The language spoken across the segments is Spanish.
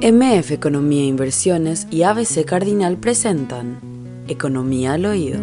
MF Economía e Inversiones y ABC Cardinal presentan Economía al Oído.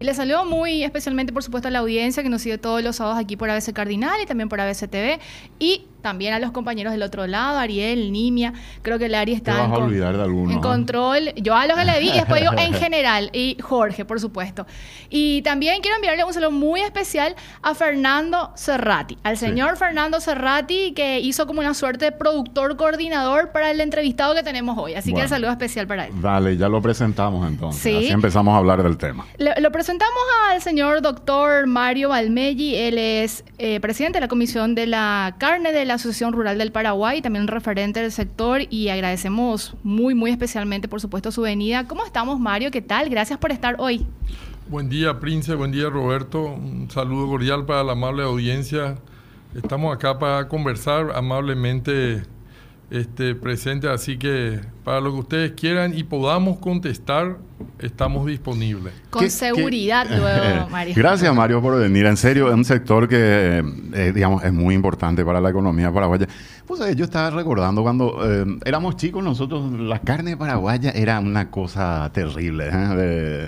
Y le salió muy especialmente, por supuesto, a la audiencia que nos sigue todos los sábados aquí por ABC Cardinal y también por ABC TV. Y también a los compañeros del otro lado, Ariel, Nimia. Creo que Lari está vas en, a con- olvidar de alguno, en ¿eh? control. Yo a los que le vi y después digo en general. Y Jorge, por supuesto. Y también quiero enviarle un saludo muy especial a Fernando Cerrati, al señor Fernando Cerrati, que hizo como una suerte de productor coordinador para el entrevistado que tenemos hoy. Así que el saludo especial para él. Dale, ya lo presentamos entonces. Sí. Así empezamos a hablar del tema. Lo presentamos al señor doctor Mario Balmelli. Él es eh, presidente de la Comisión de la Carne de la Asociación Rural del Paraguay, también referente del sector y agradecemos muy, muy especialmente, por supuesto, su venida. ¿Cómo estamos, Mario? ¿Qué tal? Gracias por estar hoy. Buen día, Prince. Buen día, Roberto. Un saludo cordial para la amable audiencia. Estamos acá para conversar amablemente este, presente, así que para lo que ustedes quieran y podamos contestar, estamos disponibles. Con ¿Qué- seguridad, qué- luego, Mario. Gracias, Mario, por venir. En serio, es un sector que, eh, digamos, es muy importante para la economía paraguaya. Pues eh, yo estaba recordando cuando eh, éramos chicos nosotros, la carne paraguaya era una cosa terrible. ¿eh?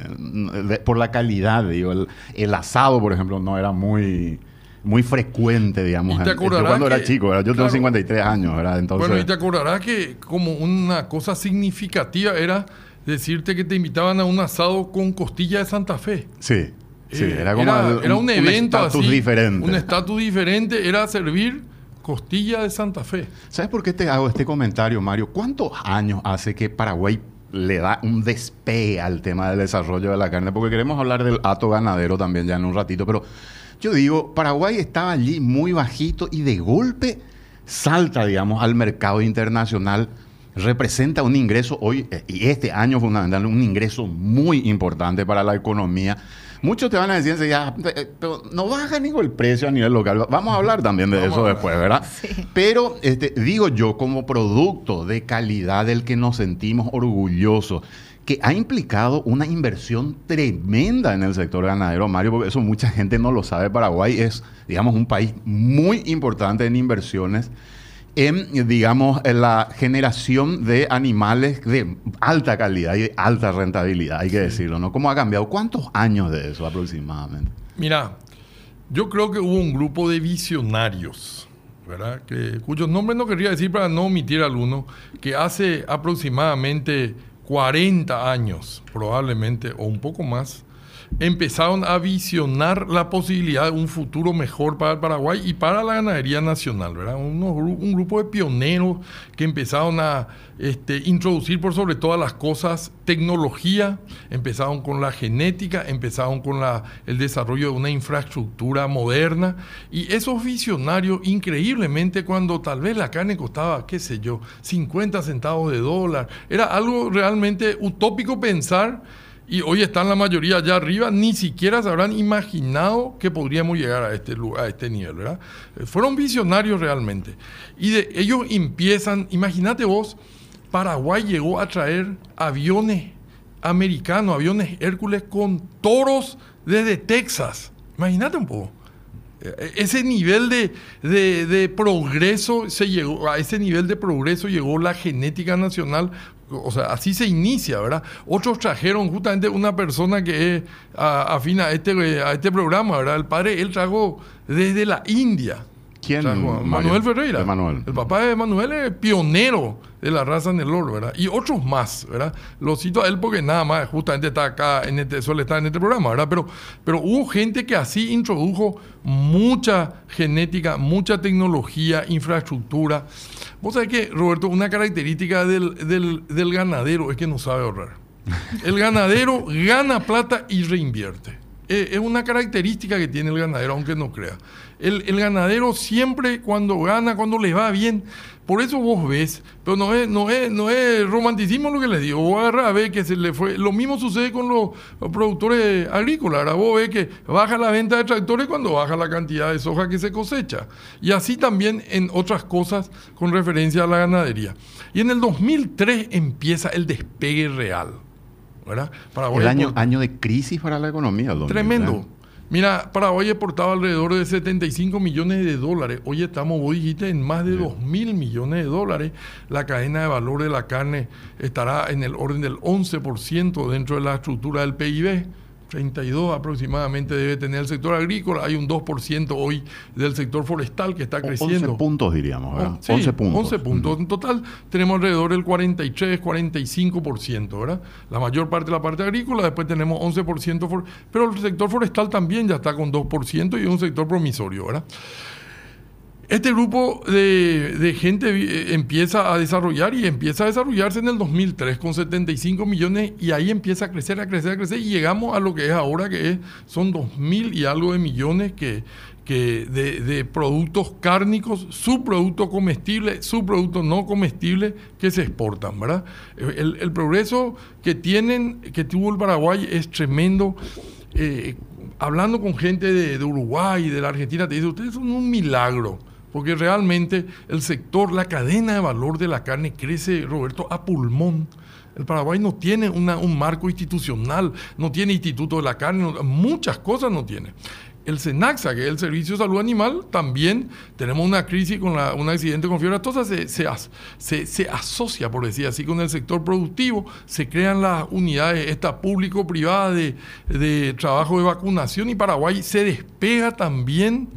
De- de- por la calidad, digo. El, el asado, por ejemplo, no era muy... Muy frecuente, digamos. Y te Yo cuando era chico, ¿verdad? yo tengo claro. 53 años, ¿verdad? Entonces, Bueno, y te acordarás que como una cosa significativa era decirte que te invitaban a un asado con costilla de Santa Fe. sí, sí, Eh, era como el- era un evento estatus diferente. Un estatus diferente era servir costilla de Santa Fe. ¿Sabes por qué te hago este comentario, Mario? ¿Cuántos años hace que Paraguay le da un despegue al tema del desarrollo de la carne? Porque queremos hablar del hato ganadero también ya en un ratito, pero yo digo, Paraguay estaba allí muy bajito y de golpe salta, digamos, al mercado internacional. Representa un ingreso hoy, eh, y este año fundamental, un ingreso muy importante para la economía. Muchos te van a decir enseguida, "Ah, eh, pero no baja ni el precio a nivel local. Vamos a hablar también de Vamos eso después, ¿verdad? Sí. Pero este, digo yo, como producto de calidad del que nos sentimos orgullosos, que ha implicado una inversión tremenda en el sector ganadero, Mario, porque eso mucha gente no lo sabe. Paraguay es, digamos, un país muy importante en inversiones en, digamos, en la generación de animales de alta calidad y de alta rentabilidad, hay que decirlo, ¿no? ¿Cómo ha cambiado? ¿Cuántos años de eso aproximadamente? Mira, yo creo que hubo un grupo de visionarios, ¿verdad? Que, cuyos nombres no querría decir para no omitir alguno, que hace aproximadamente 40 años, probablemente, o un poco más, empezaron a visionar la posibilidad de un futuro mejor para el Paraguay y para la ganadería nacional, ¿verdad? Un grupo de pioneros que empezaron a este, introducir por sobre todas las cosas tecnología, empezaron con la genética, empezaron con la- el desarrollo de una infraestructura moderna y esos visionarios increíblemente cuando tal vez la carne costaba, qué sé yo, 50 centavos de dólar, era algo realmente utópico pensar y hoy están la mayoría allá arriba, ni siquiera se habrán imaginado que podríamos llegar a este, lu- a este nivel. Eh, Fueron visionarios realmente. Y de ellos empiezan, imagínate vos, Paraguay llegó a traer aviones americanos, aviones Hércules con toros desde Texas. Imagínate un poco. Eh, Ese nivel de, de- de progreso se llegó, a ese nivel de progreso llegó la genética nacional, o sea, así se inicia, ¿verdad? Otros trajeron justamente una persona que es a- afín a este, a este programa, ¿verdad? El padre, él trajo desde la India. ¿Quién? Manuel Ferreira. El papá de Manuel es pionero de la raza Nelor, ¿verdad? Y otros más, ¿verdad? Lo cito a él porque nada más justamente está acá, en este, suele estar en este programa, ¿verdad? Pero, pero hubo gente que así introdujo mucha genética, mucha tecnología, infraestructura. Vos sabés que, Roberto, una característica del, del- del ganadero es que no sabe ahorrar. El ganadero gana plata y reinvierte. Eh, es una característica que tiene el ganadero, aunque no crea. El, el ganadero siempre cuando gana, cuando le va bien, por eso vos ves, pero no es, no es, no es romanticismo lo que les digo, vos agarrás a ver que se le fue, lo mismo sucede con los, los productores agrícolas, ahora vos ves que baja la venta de tractores cuando baja la cantidad de soja que se cosecha, y así también en otras cosas con referencia a la ganadería. Y en el 2003 empieza el despegue real. ¿verdad? El año, por- año de crisis para la economía. el 2000, Tremendo. Mira, Paraguay exportaba alrededor de 75 millones de dólares. Hoy estamos, vos dijiste, en más de 2 mil millones de dólares. La cadena de valor de la carne estará en el orden del 11% dentro de la estructura del PIB. 32 aproximadamente debe tener el sector agrícola, hay un 2% hoy del sector forestal que está creciendo. 11 puntos diríamos, ¿verdad? Sí, 11 puntos. 11 puntos. En total tenemos alrededor del 43, 45%, ¿verdad? La mayor parte de la parte agrícola, después tenemos 11%, pero el sector forestal también ya está con 2% y es un sector promisorio, ¿verdad? Este grupo de, gente eh, empieza a desarrollar y empieza a desarrollarse en el 2003 con 75 millones y ahí empieza a crecer, a crecer, a crecer y llegamos a lo que es ahora, que es, son 2.000 y algo de millones que, que de, productos cárnicos, subproductos comestibles, subproductos no comestibles que se exportan, ¿verdad? El, progreso que tienen, que tuvo el Paraguay es tremendo. Eh, hablando con gente de, de Uruguay y de la Argentina, te dice, ustedes son un milagro porque realmente el sector, la cadena de valor de la carne crece, Roberto, a pulmón. El Paraguay no tiene un marco institucional, no tiene instituto de la carne, muchas cosas no tiene. El SENAXA, que es el Servicio de Salud Animal, también tenemos una crisis con un accidente con fiebre aftosa, se, se, se, asocia, por decir así, con el sector productivo, se crean las unidades esta público-privada de, de, trabajo de vacunación y Paraguay se despega también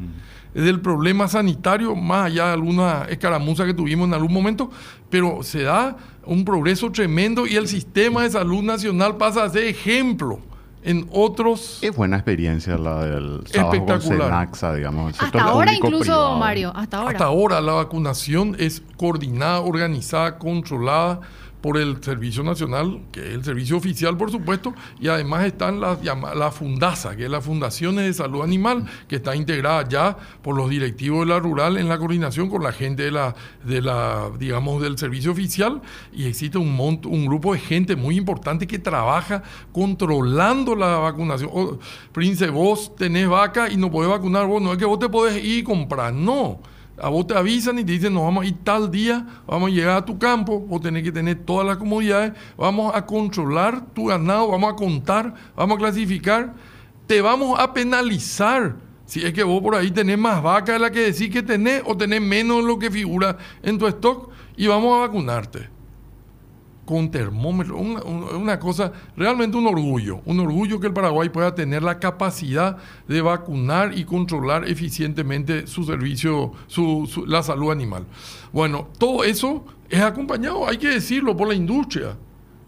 del problema sanitario, más allá de alguna escaramuza que tuvimos en algún momento, pero se da un progreso tremendo y el sistema de salud nacional pasa a ser ejemplo en otros. Es buena experiencia la del espectacular. digamos. hasta ahora incluso, Mario, hasta ahora. Hasta ahora la vacunación es coordinada, organizada, controlada por el Servicio Nacional, que es el servicio oficial, por supuesto, y además están las la Fundasa, que es la Fundaciones de Salud Animal, que está integrada ya por los directivos de la rural en la coordinación con la gente de la, de la digamos, del servicio oficial, y existe un, monto, un grupo de gente muy importante que trabaja controlando la vacunación. Oh, Prince, vos tenés vaca y no podés vacunar vos, no es que vos te podés ir y comprar, no a vos te avisan y te dicen, nos vamos a ir tal día, vamos a llegar a tu campo, vos tenés que tener todas las comodidades, vamos a controlar tu ganado, vamos a contar, vamos a clasificar, te vamos a penalizar. Si es que vos por ahí tenés más vaca de la que decís que tenés o tenés menos de lo que figura en tu stock y vamos a vacunarte con termómetro, una, cosa, realmente un orgullo, un orgullo que el Paraguay pueda tener la capacidad de vacunar y controlar eficientemente su servicio, su, la salud animal. Bueno, todo eso es acompañado, hay que decirlo, por la industria.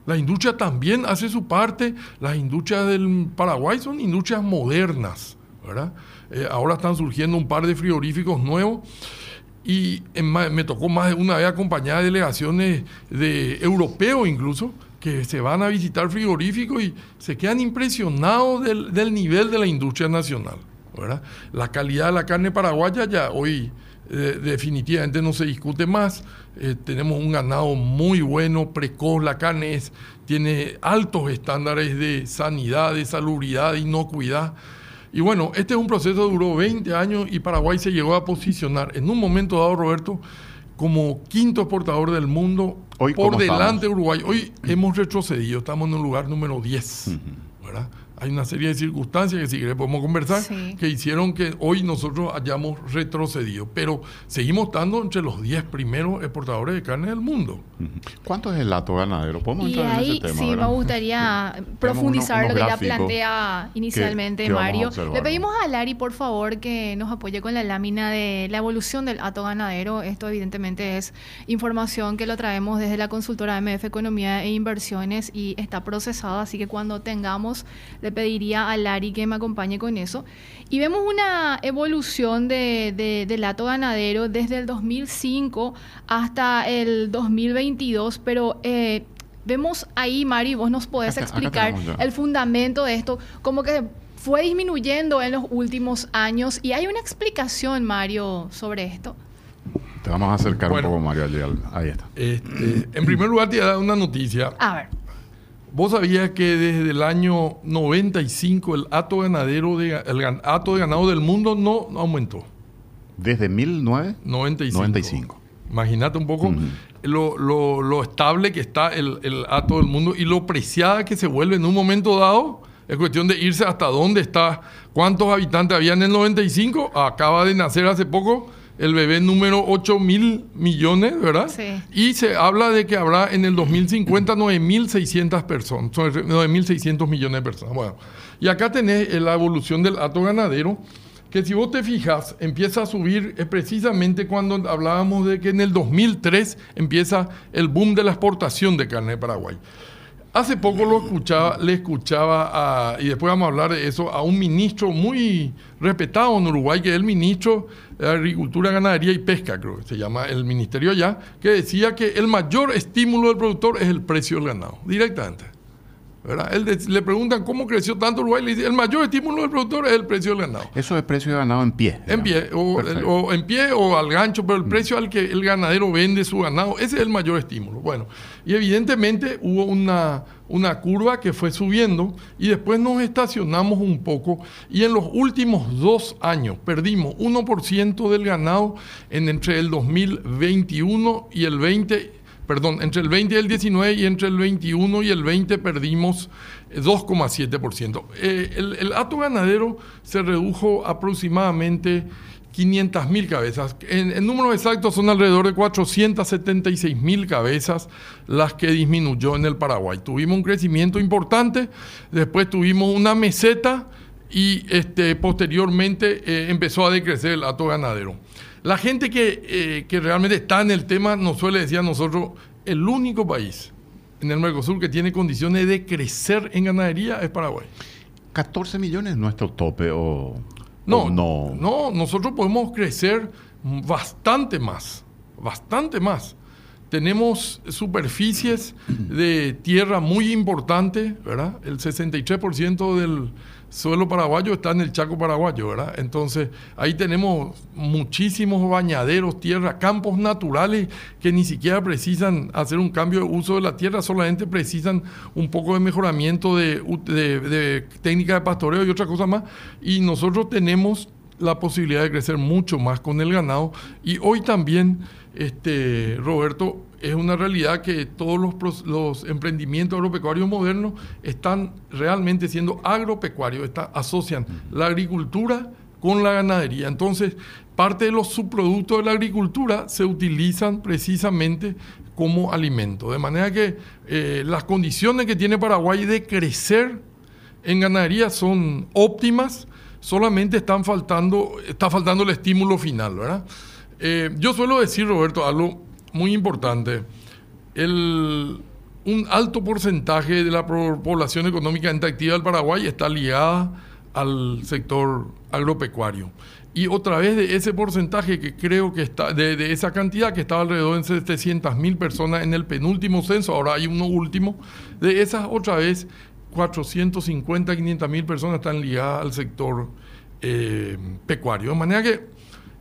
La industria también hace su parte, las industrias del Paraguay son industrias modernas, ¿verdad? Eh, ahora están surgiendo un par de frigoríficos nuevos y me tocó más de una vez acompañar delegaciones de europeos incluso que se van a visitar frigoríficos y se quedan impresionados del, nivel de la industria nacional. ¿verdad? La calidad de la carne paraguaya ya hoy eh, definitivamente no se discute más. Eh, tenemos un ganado muy bueno, precoz, la carne tiene altos estándares de sanidad, de salubridad, de inocuidad. Y bueno, este es un proceso que duró 20 años y Paraguay se llegó a posicionar en un momento dado, Roberto, como quinto exportador del mundo por delante de Uruguay. Hoy hemos retrocedido, estamos en un lugar número 10, ¿verdad? Hay una serie de circunstancias que si querés podemos conversar, que hicieron que hoy nosotros hayamos retrocedido. Pero seguimos estando entre los 10 primeros exportadores de carne del mundo. ¿Cuánto es el lato ganadero? ¿Podemos entrar en ese tema? Sí, me gustaría profundizar lo que ya plantea inicialmente Mario. Le pedimos a Lari, por favor, que nos apoye con la lámina de la evolución del hato ganadero. Esto evidentemente es información que lo traemos desde la consultora MF Economía e Inversiones y está procesada, así que cuando tengamos pediría a Lari que me acompañe con eso. Y vemos una evolución de, del lato ganadero desde el 2005 hasta el 2022, pero... Eh, vemos ahí, Mari, vos nos podés explicar el fundamento de esto, como que fue disminuyendo en los últimos años y hay una explicación, Mario, sobre esto. Te vamos a acercar un poco, Mario, ahí está. Este, en primer lugar, te voy a dar una noticia. A ver. ¿Vos sabías que desde el año 95 el hato, ganadero de, el hato de ganado del mundo no aumentó? ¿Desde 1995? Imagínate un poco lo, estable que está el, el hato del mundo y lo preciada que se vuelve en un momento dado Es cuestión de irse hasta dónde está, cuántos habitantes había en el 95. Acaba de nacer hace poco el bebé número 8 mil millones, ¿verdad? Sí. Y se habla de que habrá en el 2050 9.600 personas, 9.600 millones de personas. Bueno, y acá tenés la evolución del hato ganadero, que si vos te fijas, empieza a subir es precisamente cuando hablábamos de que en el 2003 empieza el boom de la exportación de carne de Paraguay. Hace poco lo escuchaba, le escuchaba, a, y después vamos a hablar de eso, a un ministro muy respetado en Uruguay, que es el ministro de Agricultura, Ganadería y Pesca, creo que se llama el ministerio allá, que decía que el mayor estímulo del productor es el precio del ganado, directamente. ¿Verdad? Él de- le preguntan cómo creció tanto Uruguay, le dice, el mayor estímulo del productor es el precio del ganado. Eso es precio de ganado en pie. En digamos. pie, o, en pie o al gancho, pero el precio al que el ganadero vende su ganado, ese es el mayor estímulo. Bueno, y evidentemente hubo una, una curva que fue subiendo y después nos estacionamos un poco y en los últimos dos años perdimos 1% del ganado en entre el 2021 y el 20 perdón, entre el 20 y el 19 y entre el 21 y el 20 perdimos eh, 2,7%. Eh, el, el hato ganadero se redujo aproximadamente 500 mil cabezas. En, en números exactos son alrededor de 476 mil cabezas las que disminuyó en el Paraguay. Tuvimos un crecimiento importante, después tuvimos una meseta y este, posteriormente eh, empezó a decrecer el hato ganadero. La gente que, eh, que realmente está en el tema nos suele decir a nosotros, el único país en el Mercosur que tiene condiciones de crecer en ganadería es Paraguay. 14 millones es nuestro tope o No, o no, no, nosotros podemos crecer bastante más, bastante más. Tenemos superficies de tierra muy importantes, ¿verdad? El 63% del suelo paraguayo está en el Chaco paraguayo, ¿verdad? Entonces, ahí tenemos muchísimos bañaderos, tierra, campos naturales que ni siquiera precisan hacer un cambio de uso de la tierra, solamente precisan un poco de mejoramiento de, de, de técnica de pastoreo y otra cosa más. Y nosotros tenemos la posibilidad de crecer mucho más con el ganado. Y hoy también, este, Roberto, es una realidad que todos los, emprendimientos agropecuarios modernos están realmente siendo agropecuarios, está- asocian la agricultura con la ganadería. Entonces, parte de los subproductos de la agricultura se utilizan precisamente como alimento. De manera que eh, las condiciones que tiene Paraguay de crecer en ganadería son óptimas, solamente están faltando, está faltando el estímulo final, ¿verdad? Eh, yo suelo decir, Roberto, algo muy importante. El, un alto porcentaje de la población económicamente activa del Paraguay está ligada al sector agropecuario. Y otra vez de ese porcentaje que creo que está, de, de esa cantidad que estaba alrededor de 700 mil personas en el penúltimo censo, ahora hay uno último, de esas otra vez 450, 500 mil personas están ligadas al sector eh, pecuario. De manera que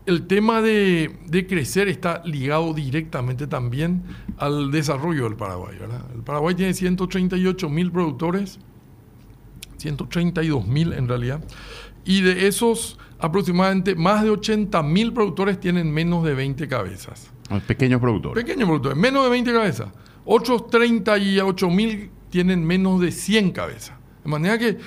el tema de, de crecer está ligado directamente también al desarrollo del Paraguay. ¿verdad? El Paraguay tiene 138 mil productores, 132 mil en realidad, y de esos aproximadamente más de 80 mil productores tienen menos de 20 cabezas. Los pequeños productores. Pequeños productores, menos de 20 cabezas. Otros 38 mil tienen menos de 100 cabezas. De manera que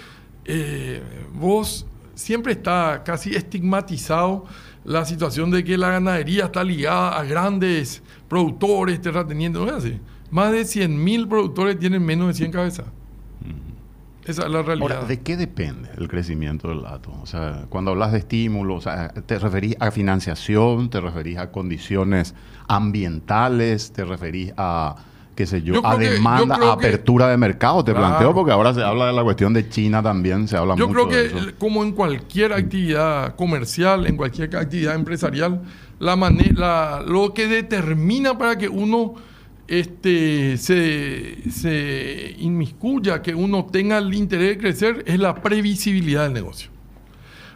eh, vos siempre está casi estigmatizado la situación de que la ganadería está ligada a grandes productores, terratenientes. No es así. Más de 100 mil productores tienen menos de 100 cabezas. Esa es la realidad. Ahora, ¿de qué depende el crecimiento del dato? O sea, cuando hablas de estímulo, o sea, ¿te referís a financiación? ¿Te referís a condiciones ambientales? ¿Te referís a, qué sé yo, Yo a creo que- demanda, yo creo a que- apertura de mercado? Te Claro. planteo porque ahora se habla de la cuestión de China también, se habla Yo mucho creo de que eso. como en cualquier actividad comercial, en cualquier actividad empresarial, la la- lo que determina para que uno este, se, se inmiscuya, que uno tenga el interés de crecer, es la previsibilidad del negocio.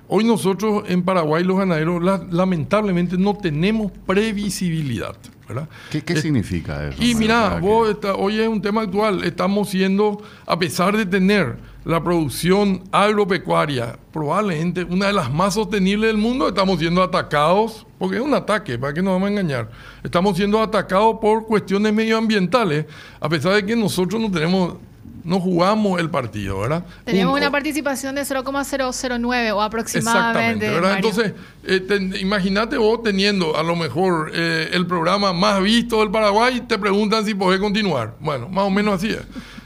Hoy nosotros en Paraguay los ganaderos la- lamentablemente no tenemos previsibilidad. ¿verdad? ¿Qué, qué Es- significa eso? y mira, Para vos que- está- hoy es un tema actual. Estamos siendo, a pesar de tener la producción agropecuaria, probablemente una de las más sostenibles del mundo, estamos siendo atacados, porque es un ataque, ¿para qué nos vamos a engañar? Estamos siendo atacados por cuestiones medioambientales, a pesar de que nosotros no tenemos no jugamos el partido, ¿verdad? Teníamos Un- una participación de 0,009 o aproximadamente. Exactamente. Entonces, eh, imagínate vos teniendo a lo mejor eh, el programa más visto del Paraguay, te preguntan si podés continuar. Bueno, más o menos así es.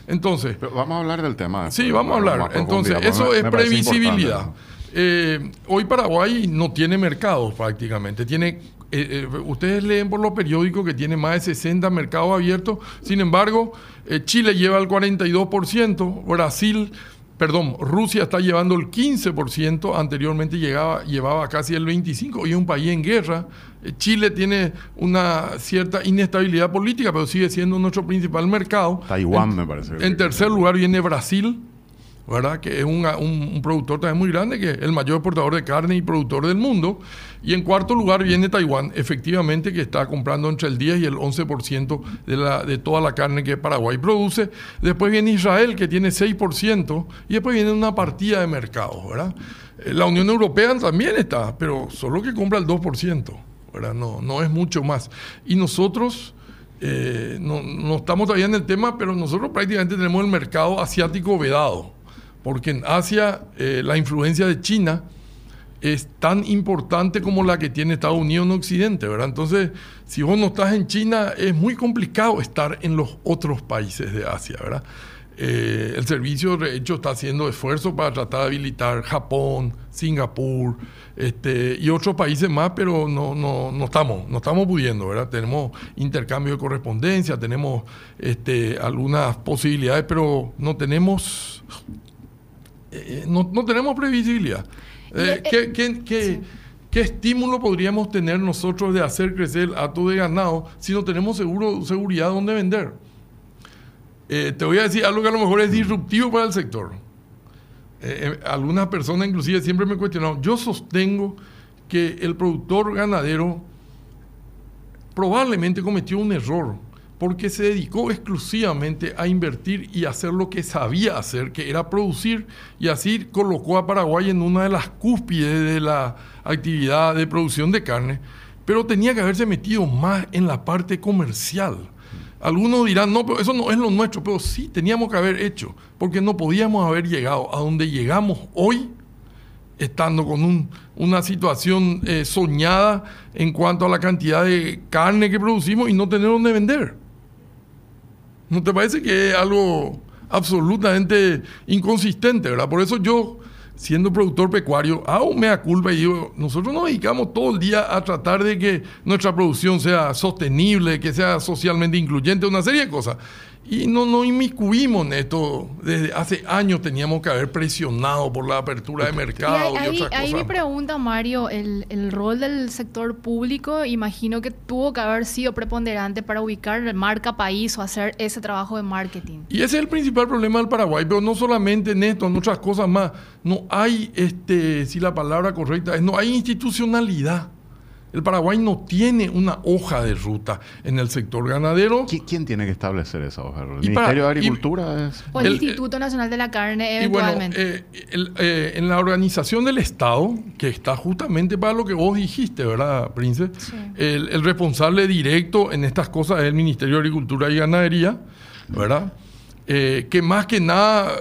Entonces, Pero vamos a hablar del tema. después, Sí, vamos a hablar. Entonces, eso me- es previsibilidad. Eh, hoy Paraguay no tiene mercados prácticamente. Tiene, eh, eh, ustedes leen por los periódicos que tiene más de 60 mercados abiertos. Sin embargo, eh, Chile lleva el 42%, Brasil, perdón, Rusia está llevando el 15%, anteriormente llegaba, llevaba casi el 25%, hoy es un país en guerra. Chile tiene una cierta inestabilidad política, pero sigue siendo nuestro principal mercado. Taiwán, En- me parece. En tercer lugar viene Brasil, ¿verdad? Que es un, un- productor también muy grande, que es el mayor exportador de carne y productor del mundo. Y en cuarto lugar viene Taiwán, efectivamente, que está comprando entre el 10 y el 11% de, la, de toda la carne que Paraguay produce. Después viene Israel, que tiene 6%, y después viene una partida de mercados, ¿verdad? Eh, La Unión Europea también está, pero solo que compra el 2%, ¿verdad? No, no es mucho más. Y nosotros... Eh, no, no estamos todavía en el tema, pero nosotros prácticamente tenemos el mercado asiático vedado, porque en Asia eh, la influencia de China es tan importante como la que tiene Estados Unidos en Occidente, ¿verdad? Entonces, si vos no estás en China, es muy complicado estar en los otros países de Asia, ¿verdad? Eh, el servicio, de hecho, está haciendo esfuerzos para tratar de habilitar Japón, Singapur este, y otros países más, pero no, no, no, estamos, no estamos pudiendo, ¿verdad? Tenemos intercambio de correspondencia, tenemos este, algunas posibilidades, pero no tenemos, eh, no, no tenemos previsibilidad. Eh, ¿qué, qué- qué- qué estímulo podríamos tener nosotros de hacer crecer el hato de ganado si no tenemos seguro, seguridad donde vender? Eh, te voy a decir algo que a lo mejor es disruptivo para el sector. Eh, eh, algunas personas inclusive siempre me cuestionaron. Yo sostengo que el productor ganadero probablemente cometió un error porque se dedicó exclusivamente a invertir y hacer lo que sabía hacer, que era producir, y así colocó a Paraguay en una de las cúspides de la actividad de producción de carne, pero tenía que haberse metido más en la parte comercial. Algunos dirán, no, pero eso no es lo nuestro, pero sí teníamos que haber hecho, porque no podíamos haber llegado a donde llegamos hoy estando con un- una situación eh, soñada en cuanto a la cantidad de carne que producimos y no tener dónde vender. ¿No te parece que es algo absolutamente inconsistente, verdad? Por eso yo, siendo productor pecuario, hago mea culpa y digo, nosotros nos dedicamos todo el día a tratar de que nuestra producción sea sostenible, que sea socialmente incluyente, una serie de cosas. Y no nos inmiscuimos en esto. Desde hace años teníamos que haber presionado por la apertura de Y mercado y, ahí, otras ahí cosas. mi pregunta, Mario, el, el rol del sector público, imagino que tuvo que haber sido preponderante para ubicar marca país o hacer ese trabajo de marketing. Y ese es el principal problema del Paraguay, pero no solamente en esto, en otras cosas más. No hay, este, si la palabra correcta es, no hay institucionalidad. El Paraguay no tiene una hoja de ruta en el sector ganadero. ¿Qui- ¿Quién tiene que establecer esa hoja? ¿El Y para- Ministerio de y- Agricultura es...? O el, El- Instituto Nacional de la Carne, Y bueno, eventualmente. eh, el- eh, en la organización del Estado, que está justamente para lo que vos dijiste, ¿verdad, Prince? Sí. El, el responsable directo en estas cosas es el Ministerio de Agricultura y Ganadería, ¿verdad? Eh, que más que nada,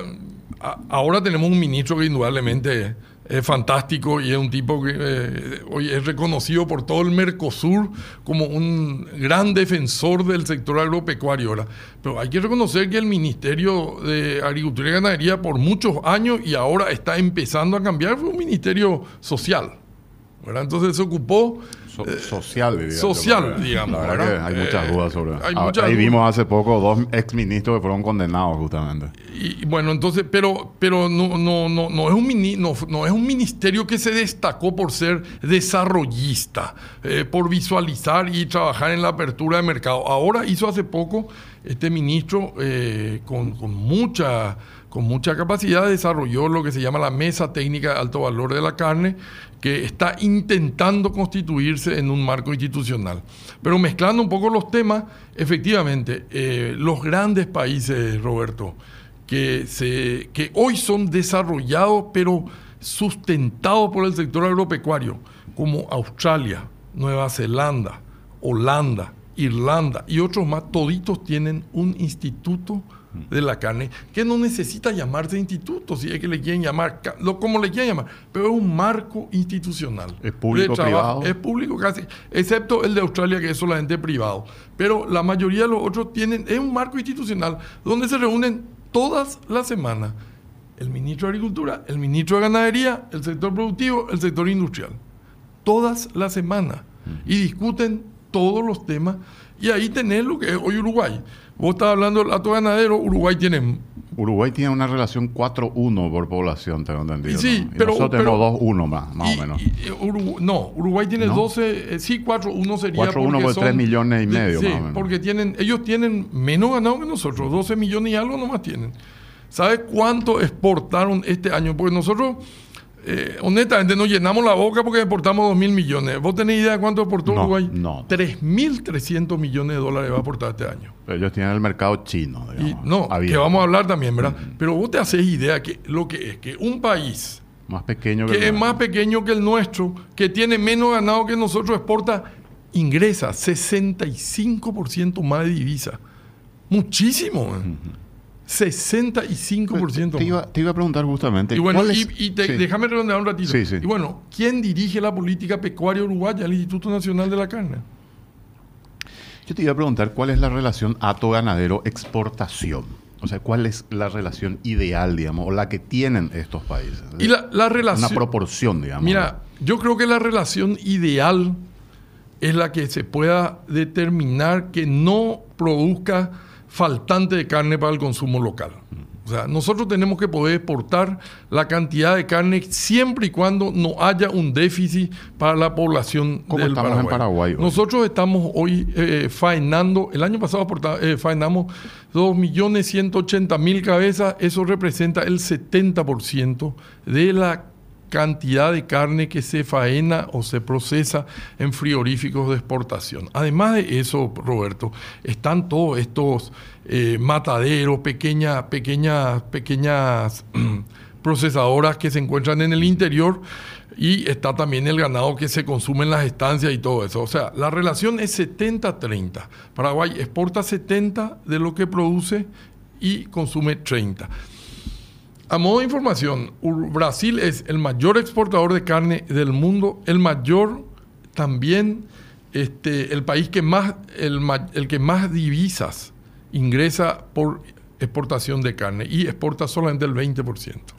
a- ahora tenemos un ministro que indudablemente es fantástico y es un tipo que eh, hoy es reconocido por todo el Mercosur como un gran defensor del sector agropecuario. Pero hay que reconocer que el Ministerio de Agricultura y Ganadería por muchos años y ahora está empezando a cambiar, fue un ministerio social. ¿verdad? Entonces se ocupó So- social, yo, social, digamos, La verdad hay muchas Eh, dudas sobre... hay Ah, ahí vimos hace poco dos exministros que fueron condenados justamente. Y y bueno, entonces, pero, pero no, no, no, no, es un mini- no, no es un ministerio que se destacó por ser desarrollista, eh, por visualizar y trabajar en la apertura de mercado. Ahora hizo hace poco este ministro eh, con, con mucha con mucha capacidad desarrolló lo que se llama la Mesa Técnica de Alto Valor de la Carne, que está intentando constituirse en un marco institucional. Pero mezclando un poco los temas, efectivamente, eh, los grandes países, Roberto, que, se, que hoy son desarrollados, pero sustentados por el sector agropecuario, como Australia, Nueva Zelanda, Holanda, Irlanda y otros más, toditos tienen un instituto de la carne, que no necesita llamarse instituto, si es que le quieren llamar, lo, como le quieran llamar, pero es un marco institucional. ¿Es público privado? Es público casi, excepto el de Australia que es solamente privado. Pero la mayoría de los otros tienen, es un marco institucional donde se reúnen todas las semanas el ministro de Agricultura, el ministro de Ganadería, el sector productivo, el sector industrial. Todas las semanas. Y discuten todos los temas. Y ahí tenés lo que es hoy Uruguay. Vos estás hablando del ato ganadero, Uruguay tiene... Uruguay tiene una relación 4-1 por población, tengo entendido. Sí, ¿no? Y pero... nosotros tenemos 2-1 más, más y- o menos. y- Urugu- no, Uruguay tiene ¿No? 12, eh, sí, 4-1 sería 4-1 porque por son- tres millones y medio, Sí, más o menos. porque tienen, ellos tienen menos ganado que nosotros, 12 millones y algo nomás tienen. ¿Sabes cuánto exportaron este año? Porque nosotros, eh, honestamente, nos llenamos la boca porque exportamos 2 mil millones. ¿Vos tenés idea de cuánto exportó No, Uruguay? no. 3.300 millones de dólares va a aportar este año. Pero ellos tienen el mercado chino, Y digamos. no, abierto. que vamos a hablar también, ¿verdad? Pero vos te haces idea que lo que es que un país Más pequeño que es más pequeño que el nuestro, que tiene menos ganado que nosotros, exporta, ingresa 65% más de divisa. Muchísimo. eh. 65% Te iba, te iba a preguntar justamente. Y bueno, ¿cuál y, es- y te- Sí. déjame redondear un ratito. Sí, sí. Y bueno, ¿quién dirige la política pecuaria uruguaya? El Instituto Nacional de la Carne. Yo te iba a preguntar cuál es la relación ato-ganadero-exportación. O sea, cuál es la relación ideal, digamos, o la que tienen estos países. Y la, la Una relación... proporción, digamos. Mira, yo creo que la relación ideal es la que se pueda determinar que no produzca faltante de carne para el consumo local. O sea, nosotros tenemos que poder exportar la cantidad de carne siempre y cuando no haya un déficit para la población ¿Cómo del estamos en Paraguay hoy? Nosotros estamos hoy eh, faenando, el año pasado eh, faenamos 2.180.000 cabezas, eso representa el 70% de la cantidad de carne que se faena o se procesa en frigoríficos de exportación. Además de eso, Roberto, están todos estos eh, mataderos, pequeñas, pequeñas, pequeñas procesadoras que se encuentran en el interior y está también el ganado que se consume en las estancias y todo eso. O sea, la relación es 70-30. Paraguay exporta 70 de lo que produce y consume 30. A modo de información, Brasil es el mayor exportador de carne del mundo, el mayor también, este, el país que más, el, el que más divisas ingresa por exportación de carne y exporta solamente el 20%.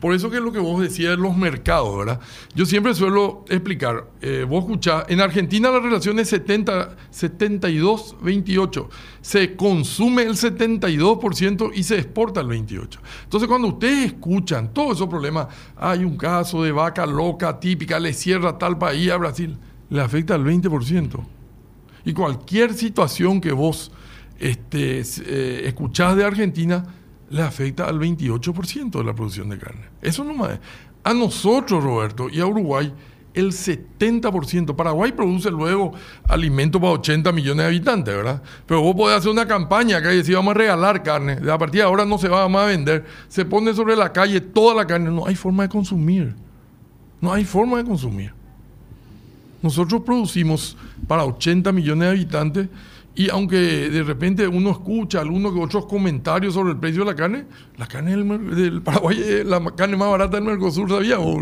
Por eso que es lo que vos decías de los mercados, ¿verdad? Yo siempre suelo explicar, eh, vos escuchás, en Argentina la relación es 70, 72-28. Se consume el 72% y se exporta el 28%. Entonces cuando ustedes escuchan todos esos problemas, hay un caso de vaca loca típica, le cierra tal país a Brasil, le afecta al 20%. Y cualquier situación que vos este, eh, escuchás de Argentina le afecta al 28% de la producción de carne. Eso no más. A nosotros, Roberto, y a Uruguay, el 70%. Paraguay produce luego alimento para 80 millones de habitantes, ¿verdad? Pero vos podés hacer una campaña acá y decir, vamos a regalar carne. A partir de ahora no se va más a vender. Se pone sobre la calle toda la carne. No hay forma de consumir. No hay forma de consumir. Nosotros producimos para 80 millones de habitantes y aunque de repente uno escucha algunos que otros comentarios sobre el precio de la carne, la carne del, Paraguay es la carne más barata del Mercosur, ¿sabía vos?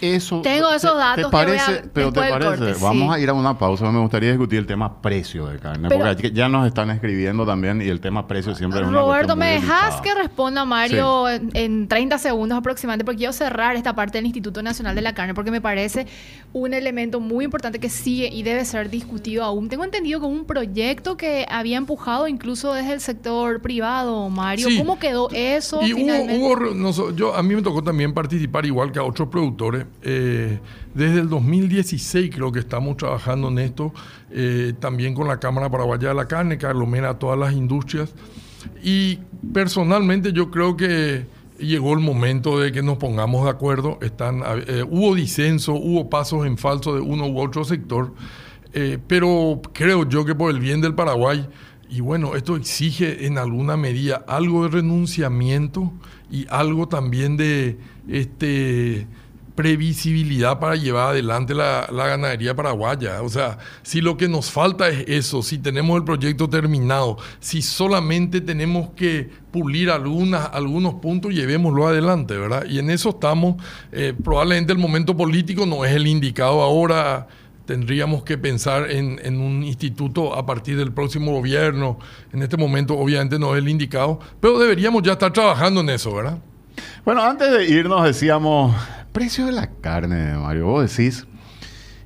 Eso. Tengo esos te- datos que ¿Te voy a- parece? pero te parece. corte, Vamos sí. a ir a una pausa. Me gustaría discutir el tema precio de carne. Pero- porque aquí ya nos están escribiendo también y el tema precio siempre es una Roberto, ¿me dejas que responda Mario en, en 30 segundos aproximadamente? Porque quiero cerrar esta parte del Instituto Nacional de la Carne porque me parece un elemento muy importante que sigue y debe ser discutido aún. Tengo entendido que un proyecto que había empujado incluso desde el sector privado, Mario. Sí. ¿Cómo quedó eso Y hubo, finalmente? hubo re- noso- yo, a mí me tocó también participar igual que a otros productores. Eh, desde el 2016 creo que estamos trabajando en esto, eh, también con la Cámara Paraguaya de la Carne, que aglomera a todas las industrias. Y personalmente yo creo que llegó el momento de que nos pongamos de acuerdo. Están, eh, hubo disenso, hubo pasos en falso de uno u otro sector, eh, pero creo yo que por el bien del Paraguay, y bueno, esto exige en alguna medida algo de renunciamiento y algo también de este, previsibilidad para llevar adelante la, la, ganadería paraguaya. O sea, si lo que nos falta es eso, si tenemos el proyecto terminado, si solamente tenemos que pulir algunas, algunos puntos, llevémoslo adelante, ¿verdad? Y en eso estamos. Eh, probablemente el momento político no es el indicado ahora. Tendríamos que pensar en, un instituto a partir del próximo gobierno. En este momento, obviamente, no es el indicado, pero deberíamos ya estar trabajando en eso, ¿verdad? Bueno, antes de irnos decíamos, precio de la carne, Mario, vos decís,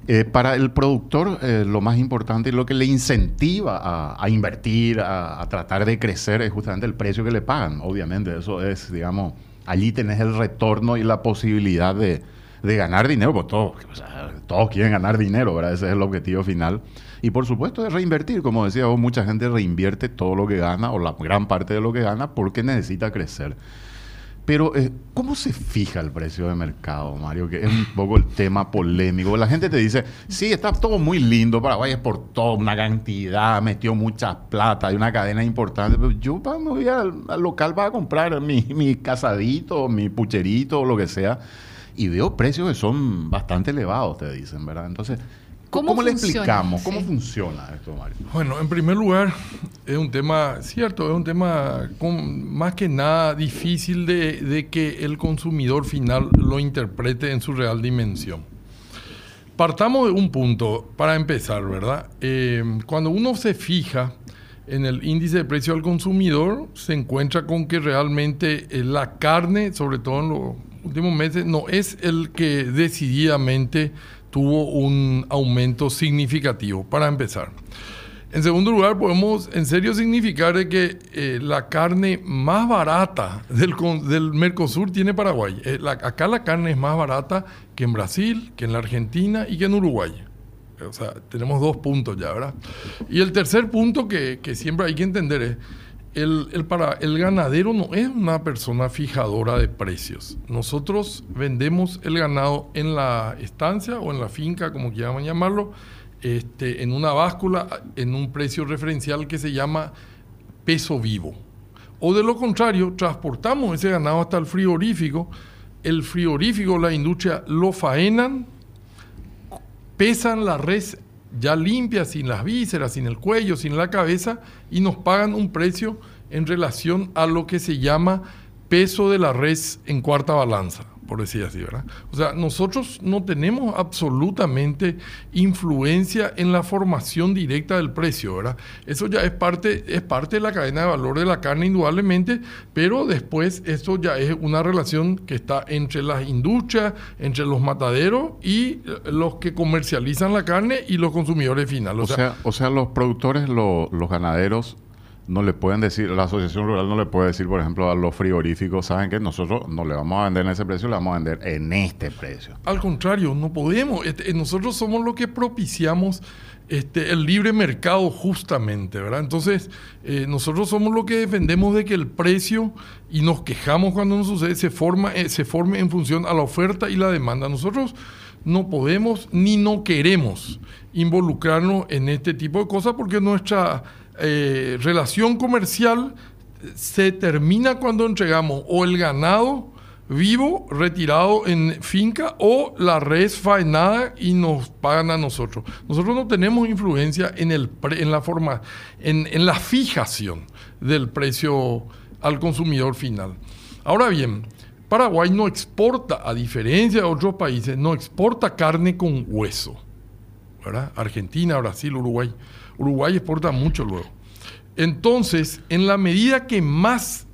eh, para el productor eh, lo más importante y lo que le incentiva a, invertir, a, tratar de crecer es justamente el precio que le pagan. Obviamente, eso es, digamos, allí tenés el retorno y la posibilidad de, ganar dinero, pues todos, todos quieren ganar dinero, ¿verdad? Ese es el objetivo final. Y por supuesto de reinvertir, como decía vos, mucha gente reinvierte todo lo que gana o la gran parte de lo que gana porque necesita crecer. Pero, eh, ¿cómo se fija el precio de mercado, Mario? Que es un poco el tema polémico. La gente te dice, sí, está todo muy lindo, Paraguay por toda una cantidad, metió mucha plata, hay una cadena importante, yo me voy al, local para comprar mi, mi casadito, mi pucherito, lo que sea, y veo precios que son bastante elevados, te dicen, ¿verdad? Entonces, ¿Cómo, le explicamos? ¿Cómo funciona esto, Mario? Bueno, en primer lugar, es un tema, cierto, es un tema con, más que nada difícil de, que el consumidor final lo interprete en su real dimensión. Partamos de un punto para empezar, ¿verdad? Eh, cuando uno se fija en el índice de precio al consumidor, se encuentra con que realmente eh, la carne, sobre todo en los últimos meses, no es el que decididamente tuvo un aumento significativo, para empezar. En segundo lugar, podemos en serio significar que eh, la carne más barata del, del Mercosur tiene Paraguay. Eh, acá la carne es más barata que en Brasil, que en la Argentina y que en Uruguay. O sea, tenemos dos puntos ya, ¿verdad? Y el tercer punto que, que siempre hay que entender es el, para, el ganadero no es una persona fijadora de precios. Nosotros vendemos el ganado en la estancia o en la finca, como quieran llamarlo, este, en una báscula, en un precio referencial que se llama peso vivo. O de lo contrario, transportamos ese ganado hasta el frigorífico. El frigorífico, la industria, lo faenan, pesan la res ya limpia, sin las vísceras, sin el cuello, sin la cabeza, y nos pagan un precio en relación a lo que se llama peso de la res en cuarta balanza, por decir así, ¿verdad? O sea, nosotros no tenemos absolutamente influencia en la formación directa del precio, ¿verdad? Eso ya es parte, es parte de la cadena de valor de la carne, indudablemente, pero después esto ya es una relación que está entre las industrias, entre los mataderos y los que comercializan la carne y los consumidores finales. O, sea, o sea, los productores, los ganaderos no le pueden decir, la asociación rural no le puede decir, por ejemplo, a los frigoríficos, saben que nosotros no le vamos a vender en ese precio, le vamos a vender en este precio. Al contrario, no podemos. Este, nosotros somos los que propiciamos este, el libre mercado justamente, ¿verdad? Entonces, eh, nosotros somos los que defendemos de que el precio, y nos quejamos cuando nos sucede, se, forma, eh, se forme en función a la oferta y la demanda. Nosotros no podemos ni no queremos involucrarnos en este tipo de cosas porque nuestra eh, relación comercial se termina cuando entregamos o el ganado vivo retirado en finca o la res faenada y nos pagan a nosotros. Nosotros no tenemos influencia en, el en la forma, en, en la fijación del precio al consumidor final. Ahora bien, Paraguay no exporta, a diferencia de otros países, no exporta carne con hueso. Argentina, Brasil, Uruguay. Uruguay exporta mucho luego. Entonces, en la medida que más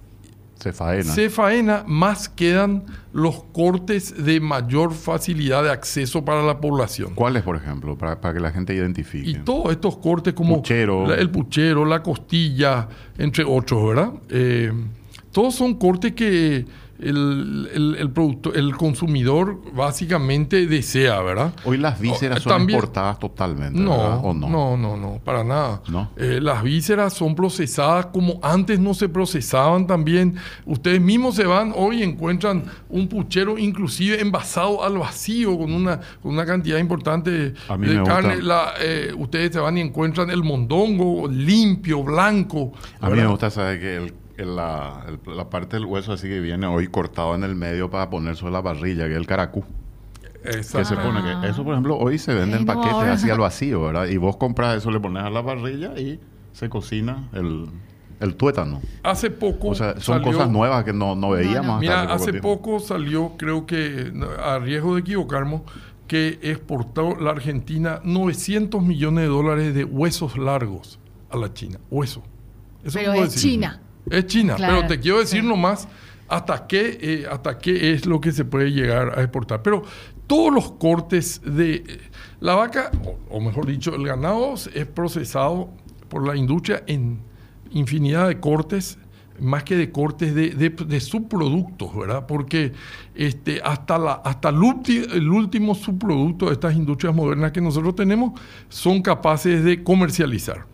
se faena. se faena, más quedan los cortes de mayor facilidad de acceso para la población. ¿Cuáles, por ejemplo, para, que la gente identifique? Y todos estos cortes como el puchero, la costilla, entre otros, ¿verdad? Eh, todos son cortes que el, el, producto, el consumidor básicamente desea, ¿verdad? Hoy las vísceras son importadas totalmente, no, no? No, no, para nada. Eh, las vísceras son procesadas como antes no se procesaban también. Ustedes mismos se van hoy y encuentran un puchero inclusive envasado al vacío con una, con una cantidad importante de carne. Eh, ustedes se van y encuentran el mondongo limpio, blanco. A mí me gusta saber que el la, la, parte del hueso así que viene hoy cortado en el medio para poner sobre la parrilla, que es el caracú. Que se pone que eso, por ejemplo, hoy se vende en paquetes así al vacío, ¿verdad? Y vos compras eso, le pones a la parrilla y se cocina el, el tuétano. Hace poco. O sea, son cosas nuevas que no, no veíamos. Mira, hace poco salió, creo que a riesgo de equivocarnos, que exportó la Argentina 900 millones de dólares de huesos largos a la China. Hueso. Eso pero es China. Es China, pero te quiero decir nomás hasta qué, eh, hasta qué es lo que se puede llegar a exportar. Pero todos los cortes de eh, la vaca, o, mejor dicho, el ganado es procesado por la industria en infinidad de cortes más que de cortes de, subproductos, ¿verdad? Porque este, hasta, la, hasta el, el, último subproducto de estas industrias modernas que nosotros tenemos son capaces de comercializar.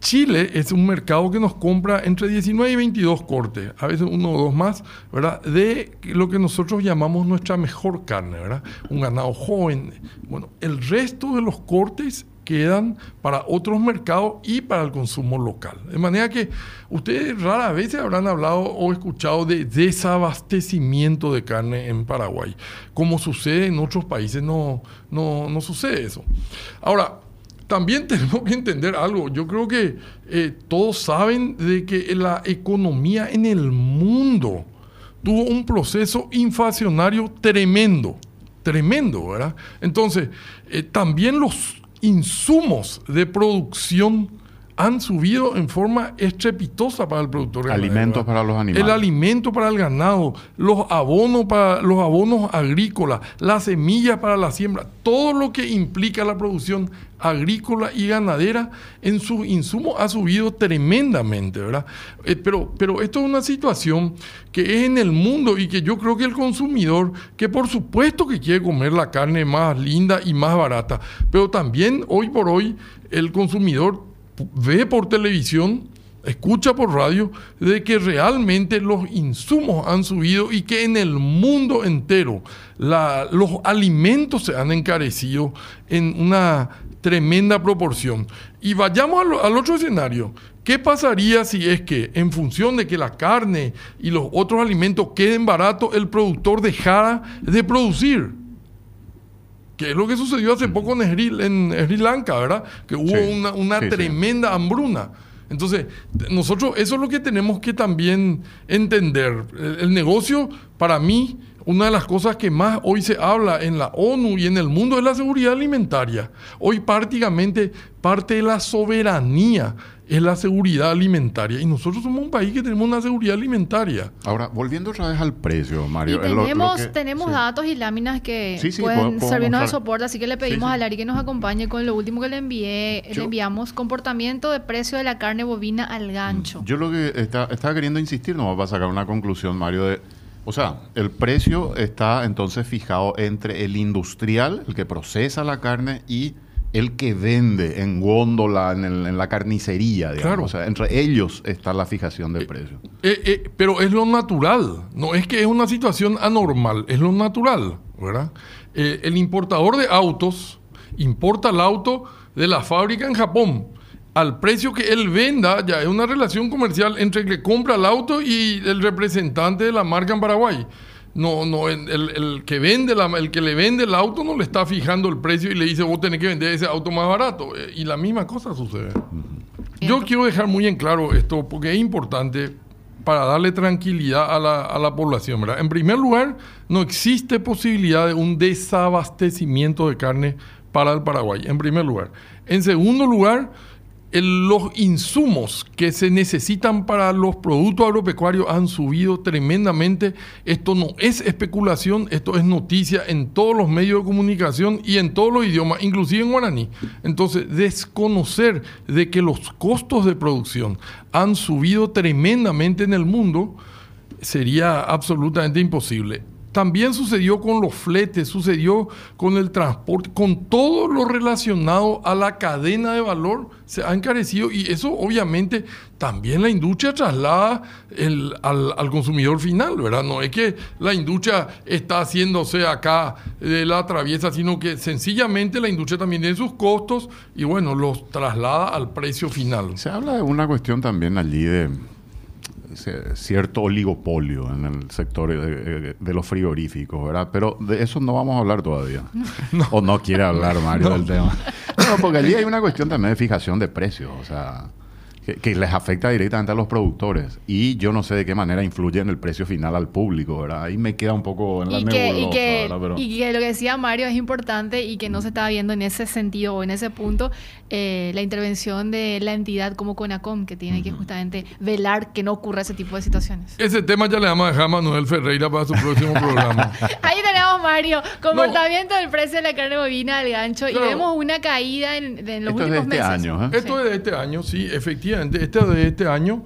Chile es un mercado que nos compra entre 19 y 22 cortes, a veces uno o dos más, ¿verdad? De lo que nosotros llamamos nuestra mejor carne, ¿verdad? Un ganado joven. Bueno, el resto de los cortes quedan para otros mercados y para el consumo local. De manera que ustedes rara vez habrán hablado o escuchado de desabastecimiento de carne en Paraguay. Como sucede en otros países, no, no, no sucede eso. Ahora, también tenemos que entender algo. Yo creo que eh, todos saben de que la economía en el mundo tuvo un proceso inflacionario tremendo, tremendo, ¿verdad? Entonces, eh, también los insumos de producción han subido en forma estrepitosa para el productor Alimentos para los animales. El alimento para el ganado, los abonos para los abonos agrícolas, las semillas para la siembra, todo lo que implica la producción agrícola y ganadera en sus insumos ha subido tremendamente, ¿verdad? Eh, pero, pero esto es una situación que es en el mundo y que yo creo que el consumidor, que por supuesto que quiere comer la carne más linda y más barata, pero también hoy por hoy el consumidor ve por televisión, escucha por radio, de que realmente los insumos han subido y que en el mundo entero los alimentos se han encarecido en una tremenda proporción. Y vayamos al, otro escenario. ¿Qué pasaría si es que en función de que la carne y los otros alimentos queden baratos, el productor dejara de producir? Que es lo que sucedió hace poco en Sri, Lanka, ¿verdad? Que hubo una, tremenda hambruna. Entonces, nosotros eso es lo que tenemos que también entender. El, negocio, para mí, una de las cosas que más hoy se habla en la ONU y en el mundo es la seguridad alimentaria. Hoy prácticamente parte de la soberanía es la seguridad alimentaria. Y nosotros somos un país que tenemos una seguridad alimentaria. Ahora, volviendo otra vez al precio, Mario. tenemos, tenemos datos y láminas que pueden servirnos de soporte, así que le pedimos a Lari que nos acompañe con lo último que le envié. le enviamos comportamiento de precio de la carne bovina al gancho. Yo lo que estaba queriendo insistir, no va a sacar una conclusión, Mario, de... O sea, el precio está entonces fijado entre el industrial, el que procesa la carne, y el que vende en góndola, en, la carnicería, digamos. Claro. O sea, entre ellos está la fijación del eh, precio. Eh, eh, pero es lo natural, no es que es una situación anormal, es lo natural, ¿verdad? el importador de autos importa el auto de la fábrica en Japón al precio que él venda, ya es una relación comercial entre el que compra el auto y el representante de la marca en Paraguay. No, no, el, que vende la, el que le vende el auto no le está fijando el precio y le dice vos tenés que vender ese auto más barato. Eh, y la misma cosa sucede. Yo quiero dejar muy en claro esto porque es importante para darle tranquilidad a la, a la población. ¿verdad? En primer lugar, no existe posibilidad de un desabastecimiento de carne para el Paraguay, en primer lugar. En segundo lugar, los insumos que se necesitan para los productos agropecuarios han subido tremendamente. Esto no es especulación, esto es noticia en todos los medios de comunicación y en todos los idiomas, inclusive en guaraní. Entonces, desconocer de que los costos de producción han subido tremendamente en el mundo sería absolutamente imposible. También sucedió con los fletes, sucedió con el transporte, con todo lo relacionado a la cadena de valor se ha encarecido y eso obviamente también la industria traslada al, consumidor final, ¿verdad? No es que la industria está haciéndose acá de la traviesa, sino que sencillamente la industria también tiene sus costos y bueno, los traslada al precio final. Se habla de una cuestión también allí de cierto oligopolio en el sector de, los frigoríficos, ¿verdad? Pero de eso no vamos a hablar todavía. O no quiere hablar Mario del tema. No, porque allí hay una cuestión también de fijación de precios, o sea que, les afecta directamente a los productores. Y yo no sé de qué manera influye en el precio final al público, ¿verdad? Ahí me queda un poco en la y que, y que, y que lo que decía Mario es importante y que no se estaba viendo en ese sentido o en ese punto eh, la intervención de la entidad como CONACOM, que tiene que justamente velar que no ocurra ese tipo de situaciones. Ese tema ya le vamos a dejar a Manuel Ferreira para su próximo programa. Ahí tenemos, Mario, comportamiento del precio de la carne bovina al gancho y vemos una caída en, los últimos este meses. Año, ¿eh? Esto es de este año, sí, efectivamente este de este año,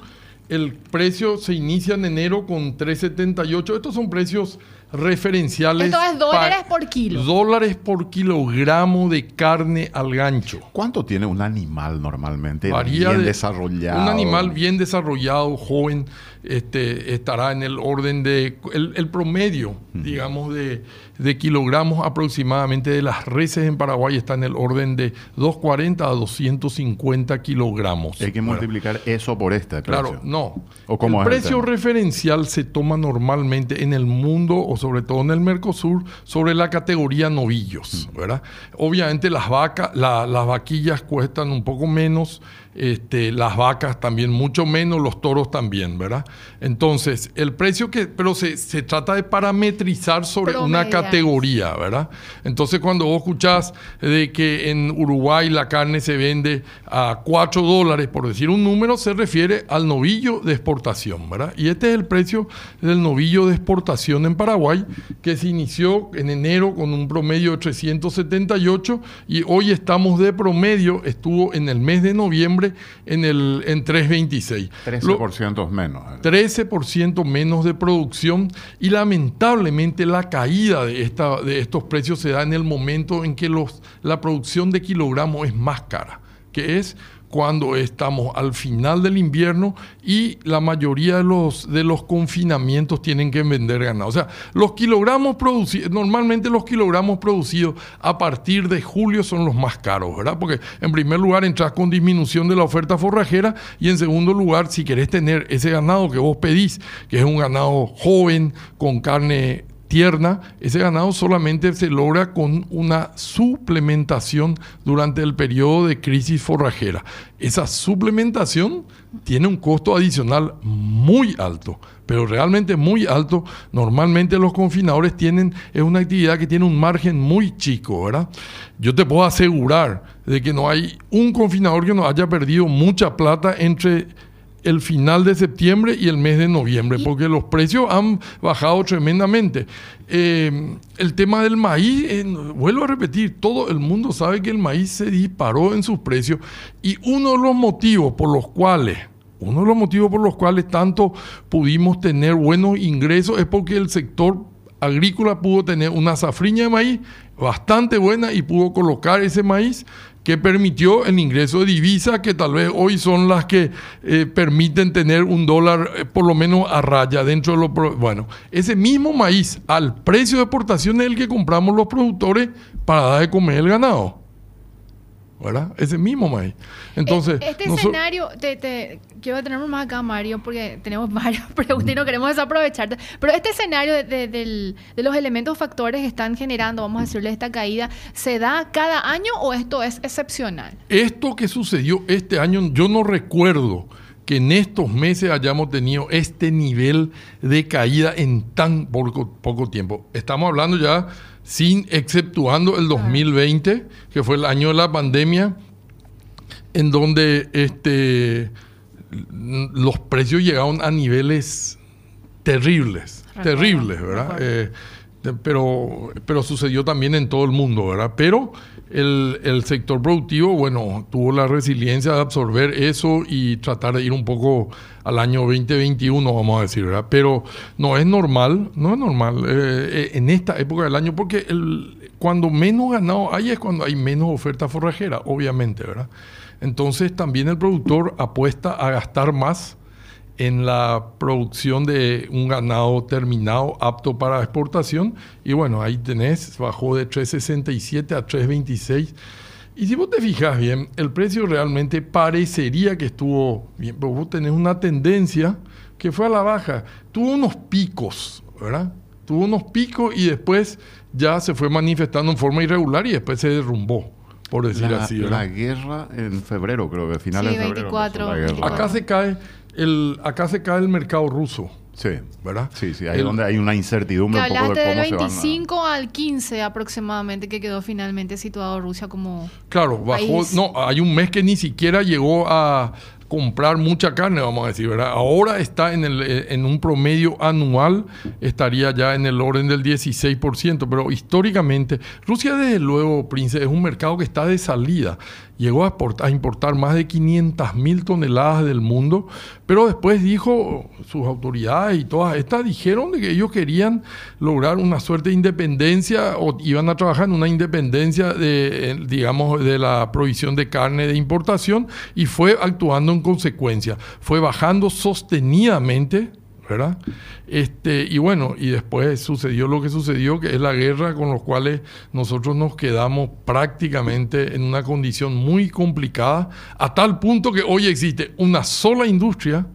el precio se inicia en enero con 3.78. Estos son precios referenciales. Esto es dólares por kilo. Dólares por kilogramo de carne al gancho. ¿Cuánto tiene un animal normalmente? bien desarrollado. Un animal bien desarrollado, joven, este, estará en el orden de. El, promedio, digamos, de, de, kilogramos aproximadamente de las reses en Paraguay está en el orden de 240 a 250 kilogramos. Hay que multiplicar eso por precio. Claro, no. el precio referencial se toma normalmente en el mundo, o sobre todo en el Mercosur, sobre la categoría novillos, ¿verdad? Obviamente las vacas, las vaquillas cuestan un poco menos este, las vacas también mucho menos, los toros también, ¿verdad? Entonces, el precio que, pero se, trata de parametrizar sobre una categoría, ¿verdad? Entonces, cuando vos escuchás de que en Uruguay la carne se vende a 4 dólares, por decir un número, se refiere al novillo de exportación, ¿verdad? Y este es el precio del novillo de exportación en Paraguay, que se inició en enero con un promedio de 378 y hoy estamos de promedio, estuvo en el mes de noviembre en, el, en 3.26. 13% menos. 13% menos de producción y lamentablemente la caída de, esta, de estos precios se da en el momento en que los, la producción de kilogramos es más cara, que es cuando estamos al final del invierno y la mayoría de los, de los confinamientos tienen que vender ganado. O sea, los kilogramos producidos, normalmente los kilogramos producidos a partir de julio son los más caros, ¿verdad? Porque en primer lugar entras con disminución de la oferta forrajera y en segundo lugar, si querés tener ese ganado que vos pedís, que es un ganado joven, con carne tierna, ese ganado solamente se logra con una suplementación durante el periodo de crisis forrajera. Esa suplementación tiene un costo adicional muy alto, pero realmente muy alto. Normalmente los confinadores tienen, es una actividad que tiene un margen muy chico, ¿verdad? Yo te puedo asegurar de que no hay un confinador que no haya perdido mucha plata entre el final de septiembre y el mes de noviembre, porque los precios han bajado tremendamente. Eh, el tema del maíz, eh, vuelvo a repetir, todo el mundo sabe que el maíz se disparó en sus precios y uno de los motivos por los cuales, uno de los motivos por los cuales tanto pudimos tener buenos ingresos es porque el sector agrícola pudo tener una zafriña de maíz bastante buena y pudo colocar ese maíz que permitió el ingreso de divisas que tal vez hoy son las que eh, permiten tener un dólar eh, por lo menos a raya dentro de los... Bueno, ese mismo maíz al precio de exportación es el que compramos los productores para dar de comer el ganado. ¿Verdad? Ese mismo maíz. Entonces, e-, este escenario, te, quiero tenerlo más acá, Mario, porque tenemos varias preguntas y no queremos desaprovecharte. Pero este escenario de, los elementos factores que están generando, vamos a decirle, esta caída, ¿se da cada año o esto es excepcional? Esto que sucedió este año, yo no recuerdo que en estos meses hayamos tenido este nivel de caída en tan poco, poco tiempo. Estamos hablando ya sin exceptuando el 2020, que fue el año de la pandemia, en donde este, los precios llegaron a niveles terribles, terribles, ¿verdad? Eh, pero, pero sucedió también en todo el mundo, ¿verdad? Pero el, sector productivo, bueno, tuvo la resiliencia de absorber eso y tratar de ir un poco al año 2021, vamos a decir, ¿verdad? Pero no es normal, no es normal eh, eh, en esta época del año, porque el, cuando menos ganado hay es cuando hay menos oferta forrajera, obviamente, ¿verdad? Entonces también el productor apuesta a gastar más en la producción de un ganado terminado apto para exportación. Y bueno, ahí tenés, bajó de 3.67 a 3.26 Y si vos te fijas bien, el precio realmente parecería que estuvo bien, pero vos tenés una tendencia que fue a la baja. Tuvo unos picos, ¿verdad? Tuvo unos picos y después ya se fue manifestando en forma irregular y después se derrumbó, por decir la, así. La ¿verdad? guerra en febrero, creo que finales Sí, de febrero. 24, empezó la guerra. Acá se cae el, acá se cae el mercado ruso, Sí, ¿verdad? sí, sí. Ahí El- donde hay una Que incertidumbre un poco hablaste de del cómo se van a- 25 al 15 aproximadamente que quedó finalmente situado Rusia como... Claro, bajó. país. No, hay un mes que ni siquiera llegó a comprar mucha carne, vamos a decir, ¿verdad? Ahora está en, el, eh, en un promedio anual, estaría ya en el orden del 16%, pero históricamente, Rusia desde luego, Prince, es un mercado que está de salida. Llegó a, importar más de 500 mil toneladas del mundo, pero después dijo, sus autoridades y todas estas dijeron que ellos querían lograr una suerte de independencia o iban a trabajar en una independencia de, digamos, de la provisión de carne de importación y fue actuando en consecuencia. Fue bajando sostenidamente, ¿verdad? Este, y bueno, y después sucedió lo que sucedió, que es la guerra con los cuales nosotros nos quedamos prácticamente en una condición muy complicada, a tal punto que hoy existe una sola industria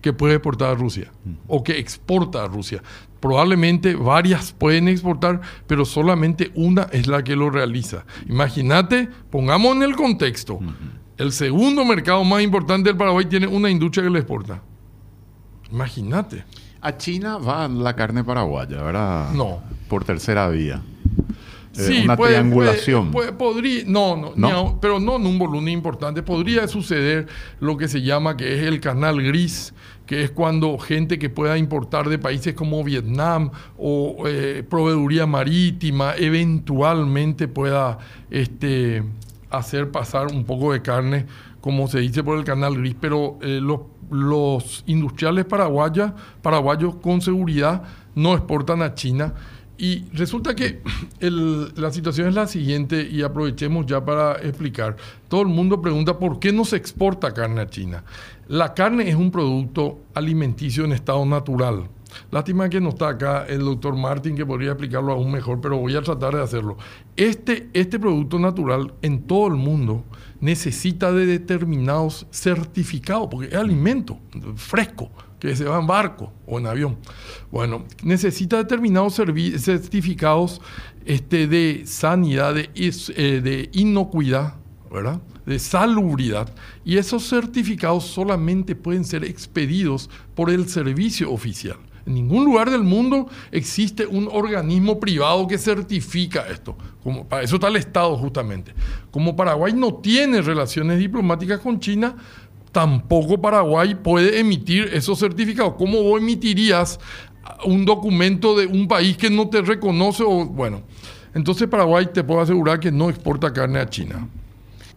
que puede exportar a Rusia o que exporta a Rusia. Probablemente varias pueden exportar, pero solamente una es la que lo realiza. Imagínate, pongamos en el contexto, el segundo mercado más importante del Paraguay tiene una industria que le exporta. Imagínate. A China va la carne paraguaya, ¿verdad? No. Por tercera vía. Eh, Sí, una puede- triangulación. puede- puede- podría, no, no, ¿No? pero no en un volumen importante. Podría suceder lo que se llama que es el canal gris, que es cuando gente que pueda importar de países como Vietnam o eh, proveeduría marítima eventualmente pueda este, hacer pasar un poco de carne, como se dice por el canal gris. Pero eh, los, los industriales paraguayos, paraguayos con seguridad no exportan a China. Y resulta que la situación es la siguiente y aprovechemos ya para explicar. Todo el mundo pregunta por qué no se exporta carne a China. La carne es un producto alimenticio en estado natural. Lástima que no está acá el doctor Martin que podría explicarlo aún mejor, pero voy a tratar de hacerlo. Este, este producto natural en todo el mundo necesita de determinados certificados, porque es alimento fresco que se va en barco o en avión. Bueno, necesita determinados certificados este, de sanidad, de, eh, de inocuidad, ¿verdad? de salubridad. Y esos certificados solamente pueden ser expedidos por el servicio oficial. En ningún lugar del mundo existe un organismo privado que certifica esto. Como, para eso está el Estado justamente. Como Paraguay no tiene relaciones diplomáticas con China, tampoco Paraguay puede emitir esos certificados. ¿Cómo emitirías un documento de un país que no te reconoce? Bueno, entonces Paraguay te puedo asegurar que no exporta carne a China.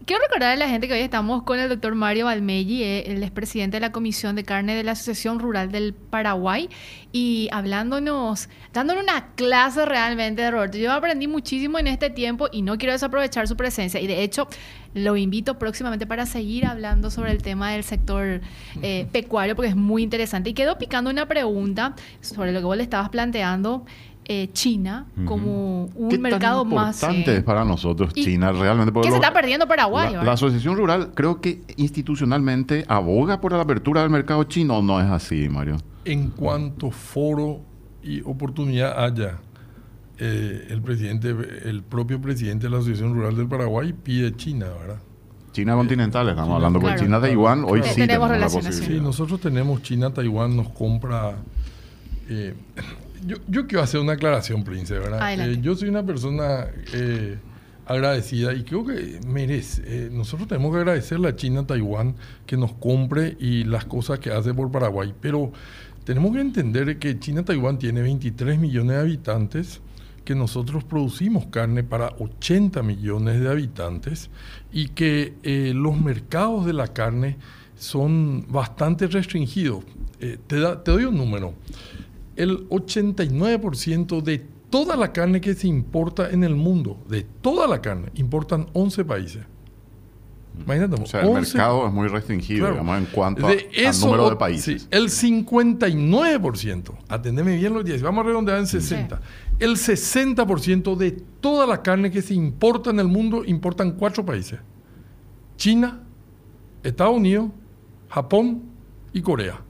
Quiero recordar a la gente que hoy estamos con el doctor Mario Balmelli, eh, él es presidente de la Comisión de Carne de la Asociación Rural del Paraguay, y hablándonos, dándonos una clase realmente de Roberto. Yo aprendí muchísimo en este tiempo y no quiero desaprovechar su presencia. Y de hecho, lo invito próximamente para seguir hablando sobre el tema del sector eh, pecuario, porque es muy interesante. Y quedó picando una pregunta sobre lo que vos le estabas planteando. Eh, China como un ¿Qué mercado tan más importante eh, para nosotros China realmente? porque que se está perdiendo Paraguay. La, Asociación Rural creo que institucionalmente aboga por la apertura del mercado chino o no es así, Mario. en cuanto foro y oportunidad haya, eh, el presidente, el propio presidente de la Asociación Rural del Paraguay pide China, ¿verdad? China continental, estamos hablando, porque Claro. China Taiwán hoy Claro. sí Tenemos tenemos la relaciones, sí. Posibilidad. nosotros tenemos China, Taiwán nos compra. eh, yo, yo quiero hacer una aclaración, Prince, ¿verdad? Eh, yo soy una persona eh, agradecida y creo que merece. eh, nosotros tenemos que agradecerle a China, Taiwán que nos compre y las cosas que hace por Paraguay. Pero tenemos que entender que China, Taiwán tiene 23 millones de habitantes que nosotros producimos carne para 80 millones de habitantes y que los mercados de la carne son bastante restringidos. Te, da- te doy un número. El 89% de toda la carne que se importa en el mundo, de toda la carne, importan 11 países. Imagínate. O sea, el 11 mercado es muy restringido, Claro. digamos, en cuanto a- De al número de países. sí, el 59%, atendeme bien los 10, vamos a redondear en 60. El 60% de toda la carne que se importa en el mundo importan cuatro países. China, Estados Unidos, Japón y Corea.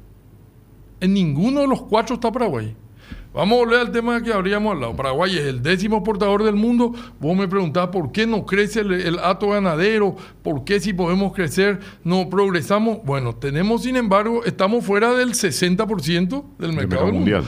En ninguno de los cuatro está Paraguay. Vamos a volver al tema que habríamos hablado. Paraguay es el décimo exportador del mundo. Vos me preguntabas por qué no crece el, el hato ganadero, por qué si podemos crecer no progresamos. Bueno, tenemos, sin embargo, estamos fuera del 60% del mercado mundo.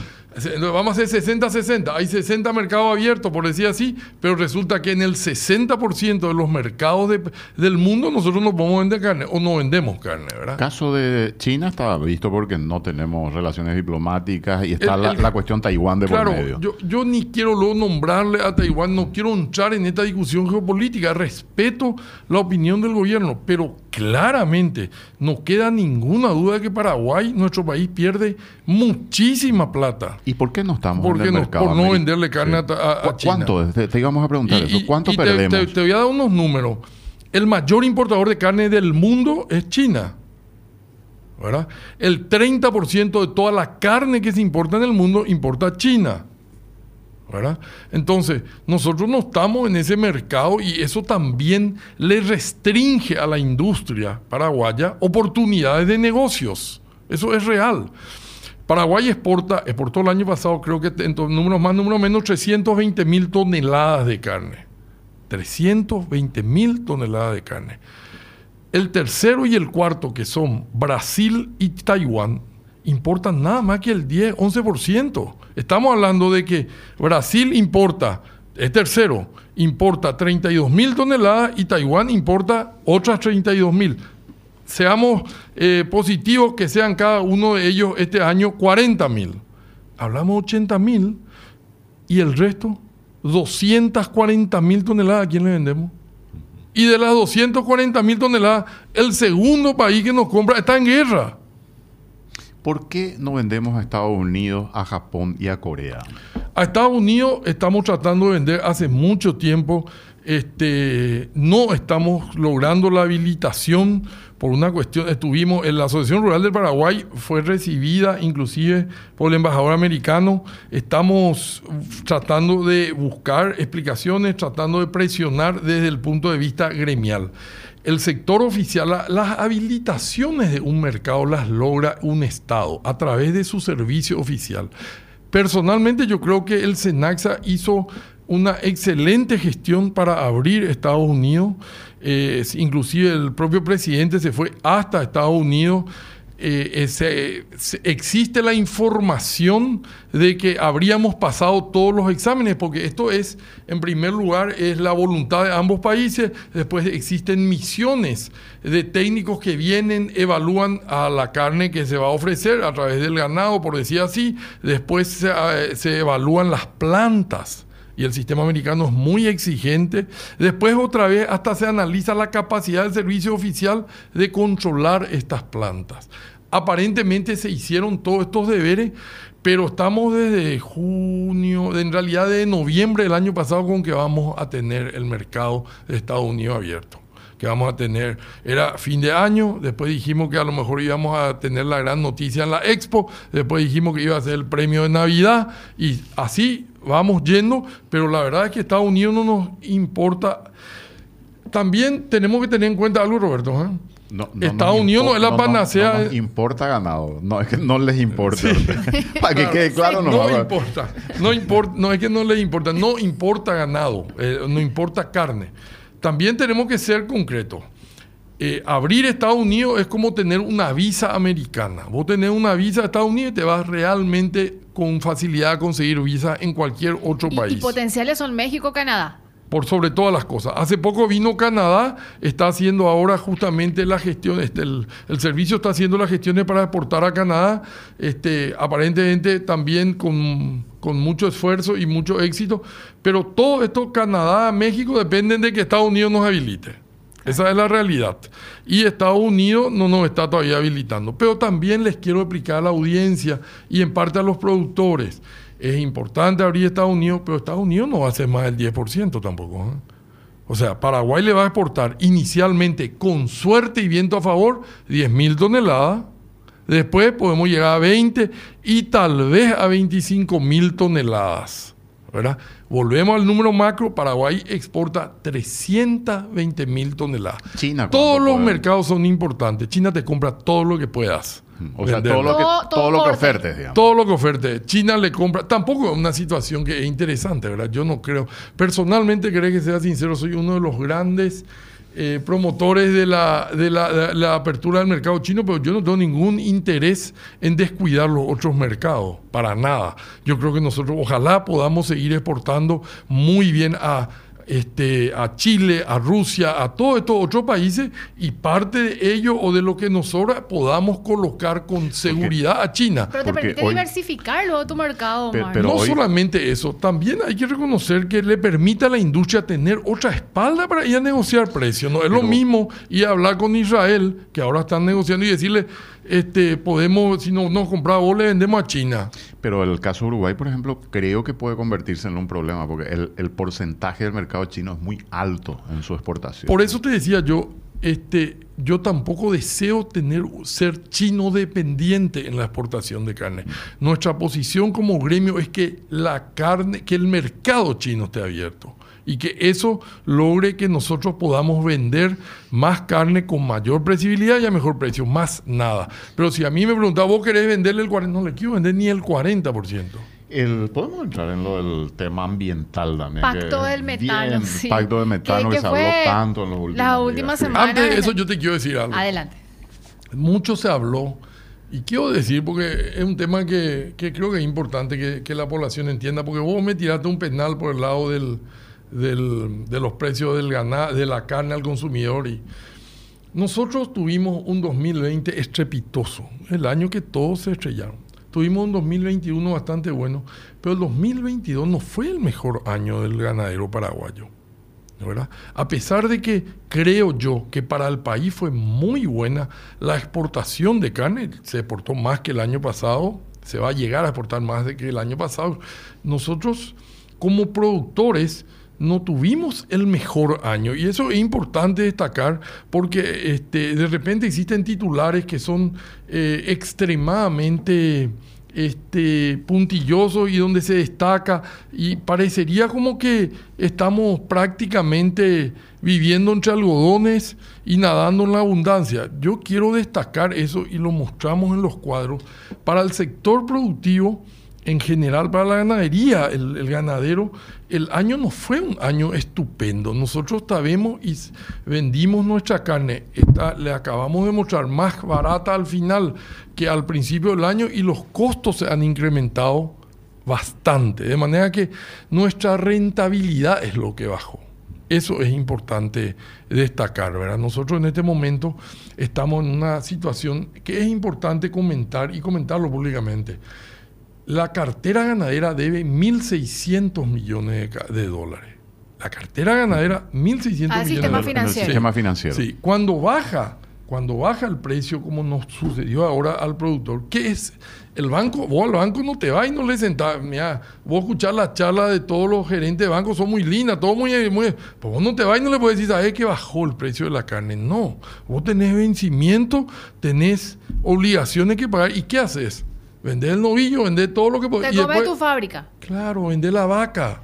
Vamos a hacer 60-60. Hay 60 mercados abiertos, por decir así, pero resulta que en el 60% de los mercados de- del mundo nosotros no podemos vender carne o no vendemos carne, ¿verdad? caso de China está visto porque no tenemos relaciones diplomáticas y está El- la, el- la cuestión Taiwán de Claro, por medio. yo, yo ni quiero luego nombrarle a Taiwán, no quiero entrar en esta discusión geopolítica, respeto la opinión del gobierno, pero claramente no queda ninguna duda de que Paraguay, nuestro país, pierde muchísima plata. ¿Y por qué no estamos ¿Por en el no? mercado? Por no venderle carne a- a- a ¿Cu- China. ¿Cuánto? Te, te íbamos a preguntar Y- eso. ¿Cuánto y te- perdemos? Te, te voy a dar unos números. El mayor importador de carne del mundo es China. ¿verdad? El 30% de toda la carne que se importa en el mundo importa China. Entonces, nosotros no estamos en ese mercado y eso también le restringe a la industria paraguaya oportunidades de negocios. Eso es real. Paraguay exporta, exportó el año pasado, creo que en números más, números menos, 320 mil toneladas de carne. 320 mil toneladas de carne. El tercero y el cuarto, que son Brasil y Taiwán, importan nada más que el 10, 11%. Estamos hablando de que Brasil importa, es tercero, importa 32 mil toneladas y Taiwán importa otras 32 mil. Seamos eh, positivos que sean cada uno de ellos este año 40 mil. Hablamos 80 mil y el resto, 240 mil toneladas, ¿a quién le vendemos? Y de las 240 mil toneladas, el segundo país que nos compra está en guerra. ¿Por qué no vendemos a Estados Unidos, a Japón y a Corea? A Estados Unidos estamos tratando de vender hace mucho tiempo. Este, no estamos logrando la habilitación por una cuestión. Estuvimos en la Asociación Rural del Paraguay, fue recibida inclusive por el embajador americano. Estamos tratando de buscar explicaciones, tratando de presionar desde el punto de vista gremial. El sector oficial, la- las habilitaciones de un mercado las logra un Estado a través de su servicio oficial. Personalmente yo creo que el SENAXA hizo una excelente gestión para abrir Estados Unidos. Eh, inclusive el propio presidente se fue hasta Estados Unidos. Eh, eh, existe la información de que habríamos pasado todos los exámenes, porque esto es, en primer lugar, es la voluntad de ambos países, después existen misiones de técnicos que vienen, evalúan a la carne que se va a ofrecer a través del ganado, por decir así, después se, eh, se evalúan las plantas y el sistema americano es muy exigente. Después otra vez hasta se analiza la capacidad del servicio oficial de controlar estas plantas. Aparentemente se hicieron todos estos deberes, pero estamos desde junio, en realidad de noviembre del año pasado con que vamos a tener el mercado de Estados Unidos abierto que vamos a tener. Era fin de año, después dijimos que a lo mejor íbamos a tener la gran noticia en la expo, después dijimos que iba a ser el premio de Navidad y así vamos yendo, pero la verdad es que Estados Unidos no nos importa. También tenemos que tener en cuenta algo, Roberto. ¿eh? No- no Estados Unidos no es la panacea No, nos importa ganado. No, es que no les importa. Para que quede claro, no. No importa, no importa, no es que no les importa, no importa ganado, eh, no importa carne. También tenemos que ser concretos. Eh, abrir Estados Unidos es como tener una visa americana. Vos tenés una visa de Estados Unidos y te vas realmente con facilidad a conseguir visa en cualquier otro Y, país y potenciales son México, Canadá. por sobre todas las cosas. Hace poco vino Canadá, está haciendo ahora justamente la gestión, este, el, el servicio está haciendo las gestiones para exportar a Canadá, este, aparentemente también con, con mucho esfuerzo y mucho éxito, pero todo esto, Canadá, México, dependen de que Estados Unidos nos habilite. Esa es la realidad. Y Estados Unidos no nos está todavía habilitando. Pero también les quiero explicar a la audiencia y en parte a los productores. Es importante abrir Estados Unidos, pero Estados Unidos no va a ser más del 10% tampoco. ¿eh? O sea, Paraguay le va a exportar inicialmente, con suerte y viento a favor, 10 mil toneladas. Después podemos llegar a 20 y tal vez a 25 mil toneladas. ¿Verdad? Volvemos al número macro, Paraguay exporta 320 mil toneladas. China, Todos ¿cuánto los puede? mercados son importantes. China te compra todo lo que puedas. O sea, todo lo que, Todo- todo todo lo que ofertes, digamos. Todo lo que oferte. China le compra. Tampoco es una situación que es interesante, ¿verdad? Yo no creo. Personalmente, creo que sea sincero, soy uno de los grandes eh, promotores de la, de, la, de la apertura del mercado chino, pero yo no tengo ningún interés en descuidar los otros mercados, para nada. Yo creo que nosotros ojalá podamos seguir exportando muy bien a este, a Chile, a Rusia, a todos estos otros países y parte de ello o de lo que nos sobra podamos colocar con seguridad a China. Pero te Porque permite hoy- diversificar luego tu mercado, Pe- pero no hoy- solamente eso, también hay que reconocer que le permite a la industria tener otra espalda para ir a negociar precios. No es lo mismo ir a hablar con Israel, que ahora están negociando, y decirle, este, podemos, si no nos compra vos, le vendemos a China. Pero el caso de Uruguay, por ejemplo, creo que puede convertirse en un problema porque el, el porcentaje del mercado chino es muy alto en su exportación. Por eso te decía yo, este, yo tampoco deseo tener ser chino dependiente en la exportación de carne. Nuestra posición como gremio es que la carne, que el mercado chino esté abierto y que eso logre que nosotros podamos vender más carne con mayor previsibilidad y a mejor precio, más nada. Pero si a mí me preguntaba, ¿vos querés venderle el 40%? No le quiero vender ni el 40%. El, Podemos entrar en lo del tema ambiental también. Pacto que del metano, bien, sí. Pacto del metano Que- que, que se habló tanto en los últimos la días, última semana. Antes de eso yo te quiero decir algo. Adelante. Mucho se habló, y quiero decir, porque es un tema que, que creo que es importante que, que la población entienda, porque vos me tiraste un penal por el lado del, del- de los precios del gana- de la carne al consumidor. Y nosotros tuvimos un 2020 estrepitoso, el año que todos se estrellaron. Tuvimos un 2021 bastante bueno, pero el 2022 no fue el mejor año del ganadero paraguayo. ¿verdad? A pesar de que creo yo que para el país fue muy buena la exportación de carne, se exportó más que el año pasado, se va a llegar a exportar más de que el año pasado. Nosotros como productores no tuvimos el mejor año y eso es importante destacar porque este, de repente existen titulares que son eh, extremadamente este, puntilloso y donde se destaca y parecería como que estamos prácticamente viviendo entre algodones y nadando en la abundancia. Yo quiero destacar eso y lo mostramos en los cuadros. Para el sector productivo, en general para la ganadería, el, ganadero, el año no fue un año estupendo. Nosotros sabemos y vendimos nuestra carne, le acabamos de mostrar más barata al final que al principio del año y los costos se han incrementado bastante. De manera que nuestra rentabilidad es lo que bajó. Eso es importante destacar, ¿verdad? Nosotros en este momento estamos en una situación que es importante comentar y comentarlo públicamente. La cartera ganadera debe 1.600 millones de, dólares. La cartera ganadera, 1.600 Al millones de sistema dólares. En el financiero. sistema financiero. Sí, cuando baja, cuando baja el precio, como nos sucedió ahora al productor, ¿qué es? El banco, vos al banco no te vas y no le sentás. Mira, vos escuchás las charlas de todos los gerentes de banco, son muy lindas, todo muy. muy pues vos no te vas y no le puedes decir, ¿sabes que bajó el precio de la carne? No. Vos tenés vencimiento, tenés obligaciones que pagar. ¿Y qué haces? Vender el novillo, vender todo lo que Te podés. y después- tu fábrica. Claro, vender la vaca.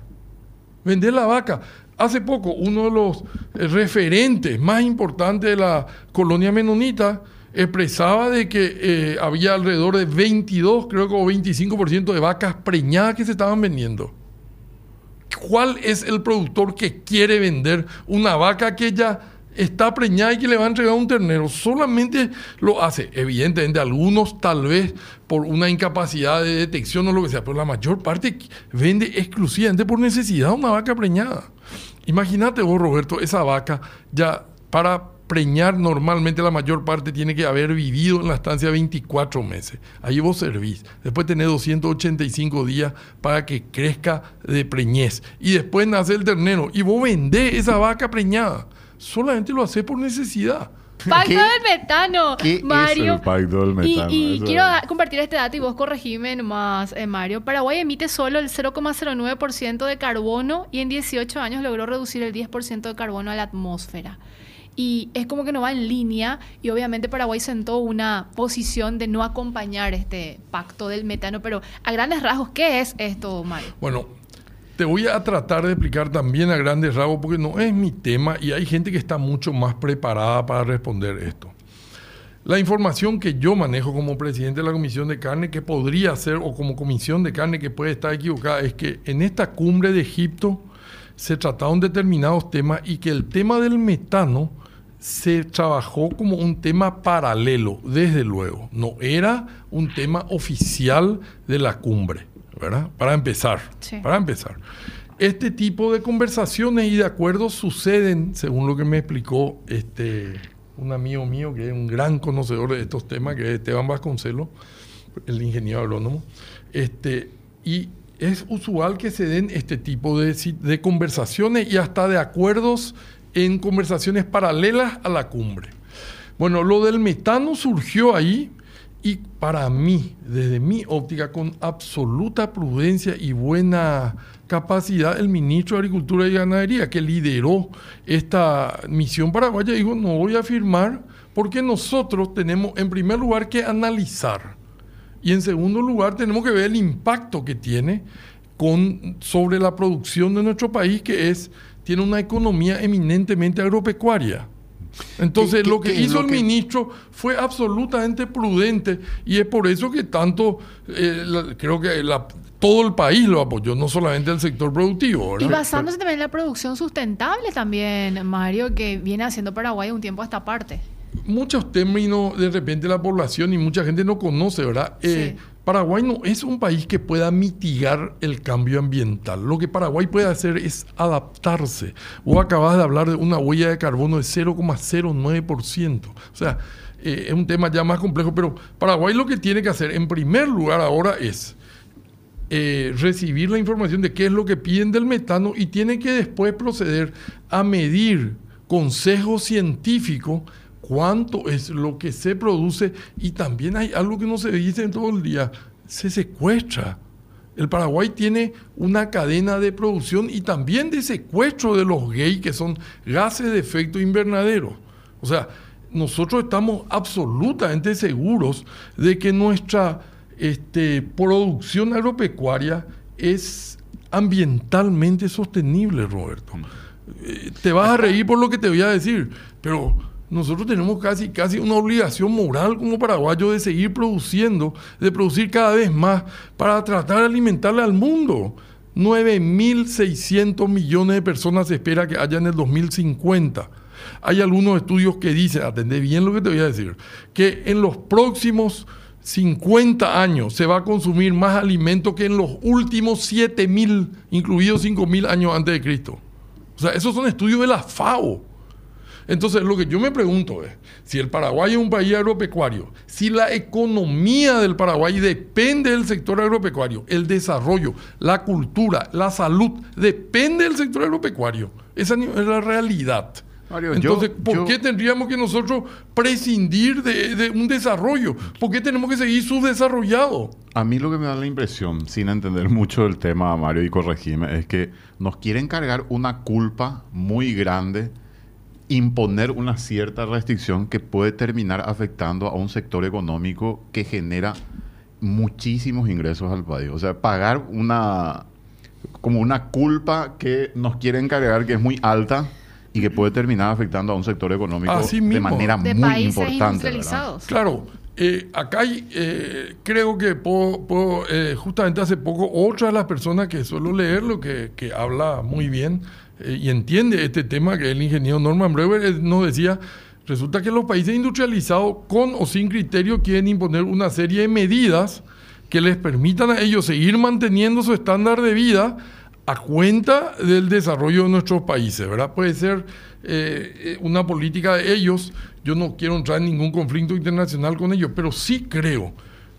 Vender la vaca. Hace poco, uno de los eh, referentes más importantes de la colonia menonita expresaba de que eh, había alrededor de 22, creo que o 25% de vacas preñadas que se estaban vendiendo. ¿Cuál es el productor que quiere vender una vaca que ya está preñada y que le va a entregar un ternero? Solamente lo hace, evidentemente, algunos tal vez por una incapacidad de detección o lo que sea, pero la mayor parte vende exclusivamente por necesidad una vaca preñada. Imagínate vos, Roberto, esa vaca ya para preñar normalmente la mayor parte tiene que haber vivido en la estancia 24 meses. Ahí vos servís. Después tenés 285 días para que crezca de preñez. Y después nace el ternero. Y vos vendés esa vaca preñada. Solamente lo haces por necesidad. Pacto del metano, ¿Qué Mario. es el pacto del metano? Y, quiero es. compartir este dato y vos corregime nomás, eh, Mario. Paraguay emite solo el 0,09% de carbono y en 18 años logró reducir el 10% de carbono a la atmósfera. Y es como que no va en línea y obviamente Paraguay sentó una posición de no acompañar este pacto del metano. Pero a grandes rasgos, ¿qué es esto, Mario? Bueno, te voy a tratar de explicar también a grandes rasgos porque no es mi tema y hay gente que está mucho más preparada para responder esto. La información que yo manejo como presidente de la Comisión de Carne, que podría ser, o como Comisión de Carne que puede estar equivocada, es que en esta cumbre de Egipto se trataron determinados temas y que el tema del metano se trabajó como un tema paralelo, desde luego. No era un tema oficial de la cumbre, ¿verdad? Para empezar, Sí. para empezar. Este tipo de conversaciones y de acuerdos suceden, según lo que me explicó este, un amigo mío que es un gran conocedor de estos temas, que es Esteban Vasconcelos, el ingeniero agrónomo, este, y es usual que se den este tipo de, de conversaciones y hasta de acuerdos en conversaciones paralelas a la cumbre. Bueno, lo del metano surgió ahí y para mí, desde mi óptica, con absoluta prudencia y buena capacidad, el ministro de Agricultura y Ganadería, que lideró esta misión paraguaya, dijo, no voy a firmar porque nosotros tenemos, en primer lugar, que analizar. Y en segundo lugar, tenemos que ver el impacto que tiene con, sobre la producción de nuestro país, que es, tiene una economía eminentemente agropecuaria. Entonces, ¿Qué- qué- lo que qué hizo lo el que- ministro fue absolutamente prudente y es por eso que tanto, eh, la- creo que la- todo el país lo apoyó, no solamente el sector productivo. Y ¿verdad? basándose también en la producción sustentable también, Mario, que viene haciendo Paraguay un tiempo a esta parte. muchos términos de repente la población y mucha gente no conoce, ¿verdad? Eh, Sí. Paraguay no es un país que pueda mitigar el cambio ambiental. Lo que Paraguay puede hacer es adaptarse. Vos acabas de hablar de una huella de carbono de 0,09%. O sea, eh, es un tema ya más complejo, pero Paraguay lo que tiene que hacer en primer lugar ahora es eh, recibir la información de qué es lo que piden del metano y tiene que después proceder a medir consejo científico cuánto es lo que se produce y también hay algo que no se dice en todo el día, se secuestra. El Paraguay tiene una cadena de producción y también de secuestro de los gays, que son gases de efecto invernadero. O sea, nosotros estamos absolutamente seguros de que nuestra este, producción agropecuaria es ambientalmente sostenible, Roberto. Eh, te vas a reír por lo que te voy a decir, pero nosotros tenemos casi, casi una obligación moral como paraguayos de seguir produciendo, de producir cada vez más para tratar de alimentarle al mundo. 9.600 millones de personas se espera que haya en el 2050. Hay algunos estudios que dicen, atendé bien lo que te voy a decir, que en los próximos 50 años se va a consumir más alimento que en los últimos 7.000, incluidos 5.000 años antes de Cristo. O sea, esos son estudios de la FAO. Entonces, lo que yo me pregunto es, si el Paraguay es un país agropecuario, si la economía del Paraguay depende del sector agropecuario, el desarrollo, la cultura, la salud, depende del sector agropecuario. Esa es la realidad. Mario, yo- Entonces, ¿por yo- qué tendríamos que nosotros prescindir de, de un desarrollo? ¿Por qué tenemos que seguir subdesarrollados? A mí lo que me da la impresión, sin entender mucho del tema, Mario, y corregime, es que nos quieren cargar una culpa muy grande, imponer una cierta restricción que puede terminar afectando a un sector económico que genera muchísimos ingresos al país. O sea, pagar una como una culpa que nos quieren cargar que es muy alta y que puede terminar afectando a un sector económico Así de manera De muy países importante. Claro, eh, acá hay, eh, creo que puedo, puedo, eh, justamente hace poco, otra de las personas que suelo leerlo, que, que habla muy bien eh, y entiende este tema, que el ingeniero Norman Brewer, nos decía, resulta que los países industrializados, con o sin criterio, quieren imponer una serie de medidas que les permitan a ellos seguir manteniendo su estándar de vida a cuenta del desarrollo de nuestros países, ¿verdad? Puede ser eh, eh, una política de ellos. Yo no quiero entrar en ningún conflicto internacional con ellos, pero sí creo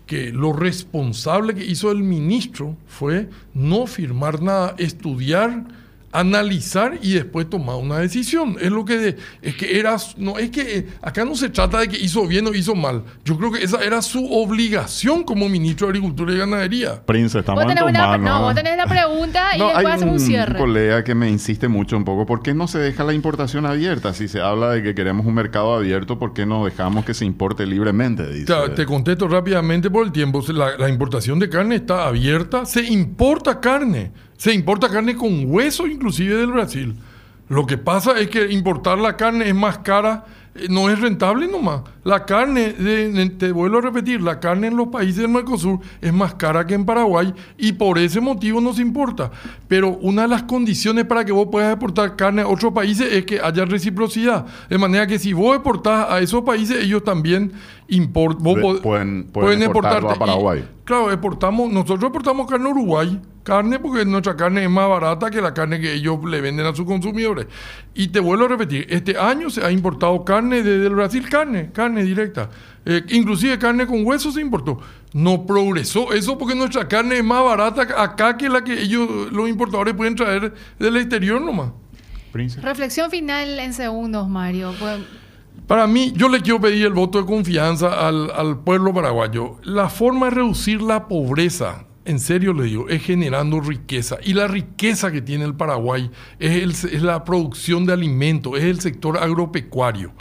que lo responsable que hizo el ministro fue no firmar nada, estudiar analizar y después tomar una decisión. Es lo que es que era no es que acá no se trata de que hizo bien o hizo mal. Yo creo que esa era su obligación como ministro de Agricultura y Ganadería. Prince, estamos Vos tenés, en tus una, no, ¿eh? vos tenés la pregunta y No, después hay hacemos un cierre. colega que me insiste mucho un poco. ¿Por qué no se deja la importación abierta? Si se habla de que queremos un mercado abierto, ¿por qué no dejamos que se importe libremente? Dice. Te, te contesto rápidamente por el tiempo. La, la importación de carne está abierta. Se importa carne. Se importa carne con hueso inclusive del Brasil. Lo que pasa es que importar la carne es más cara, eh, no es rentable nomás. La carne, te vuelvo a repetir, la carne en los países del Mercosur es más cara que en Paraguay y por ese motivo nos importa. Pero una de las condiciones para que vos puedas exportar carne a otros países es que haya reciprocidad. De manera que si vos exportás a esos países, ellos también importan. De- pueden- pueden exportarlo a Paraguay. Claro, exportamos, nosotros exportamos carne a Uruguay, carne porque nuestra carne es más barata que la carne que ellos le venden a sus consumidores. Y te vuelvo a repetir, este año se ha importado carne desde el Brasil, carne, carne directa. Eh, inclusive carne con hueso se importó. No progresó eso porque nuestra carne es más barata acá que la que ellos, los importadores, pueden traer del exterior nomás. Reflexión final en segundos, Mario. Pues, Para mí, yo le quiero pedir el voto de confianza al, al pueblo paraguayo. La forma de reducir la pobreza, en serio le digo, es generando riqueza. Y la riqueza que tiene el Paraguay es, la producción de alimentos, es el sector agropecuario.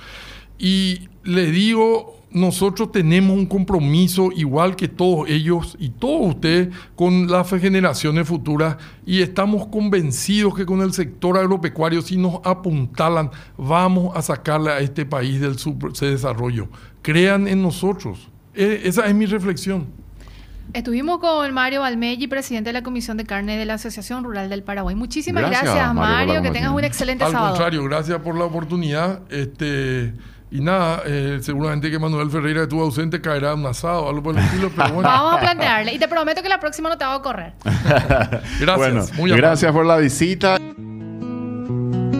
Y le digo, nosotros tenemos un compromiso igual que todos ellos y todos ustedes con las generaciones futuras y estamos convencidos que con el sector agropecuario si nos apuntalan vamos a sacarle a este país del subdesarrollo. Crean en nosotros. Eh, esa es mi reflexión. Estuvimos con Mario Balmelli, presidente de la Comisión de Carne de la Asociación Rural del Paraguay. Muchísimas Gracias, gracias, Mario. Que tengas un excelente Al sábado. contrario, gracias por la oportunidad. Este, y nada, eh, seguramente que Manuel Ferreira, estuvo ausente, caerá en un asado o algo por el estilo, pero bueno. Vamos a plantearle. Y te prometo que la próxima no te hago correr. Gracias. Bueno, muy gracias por la visita.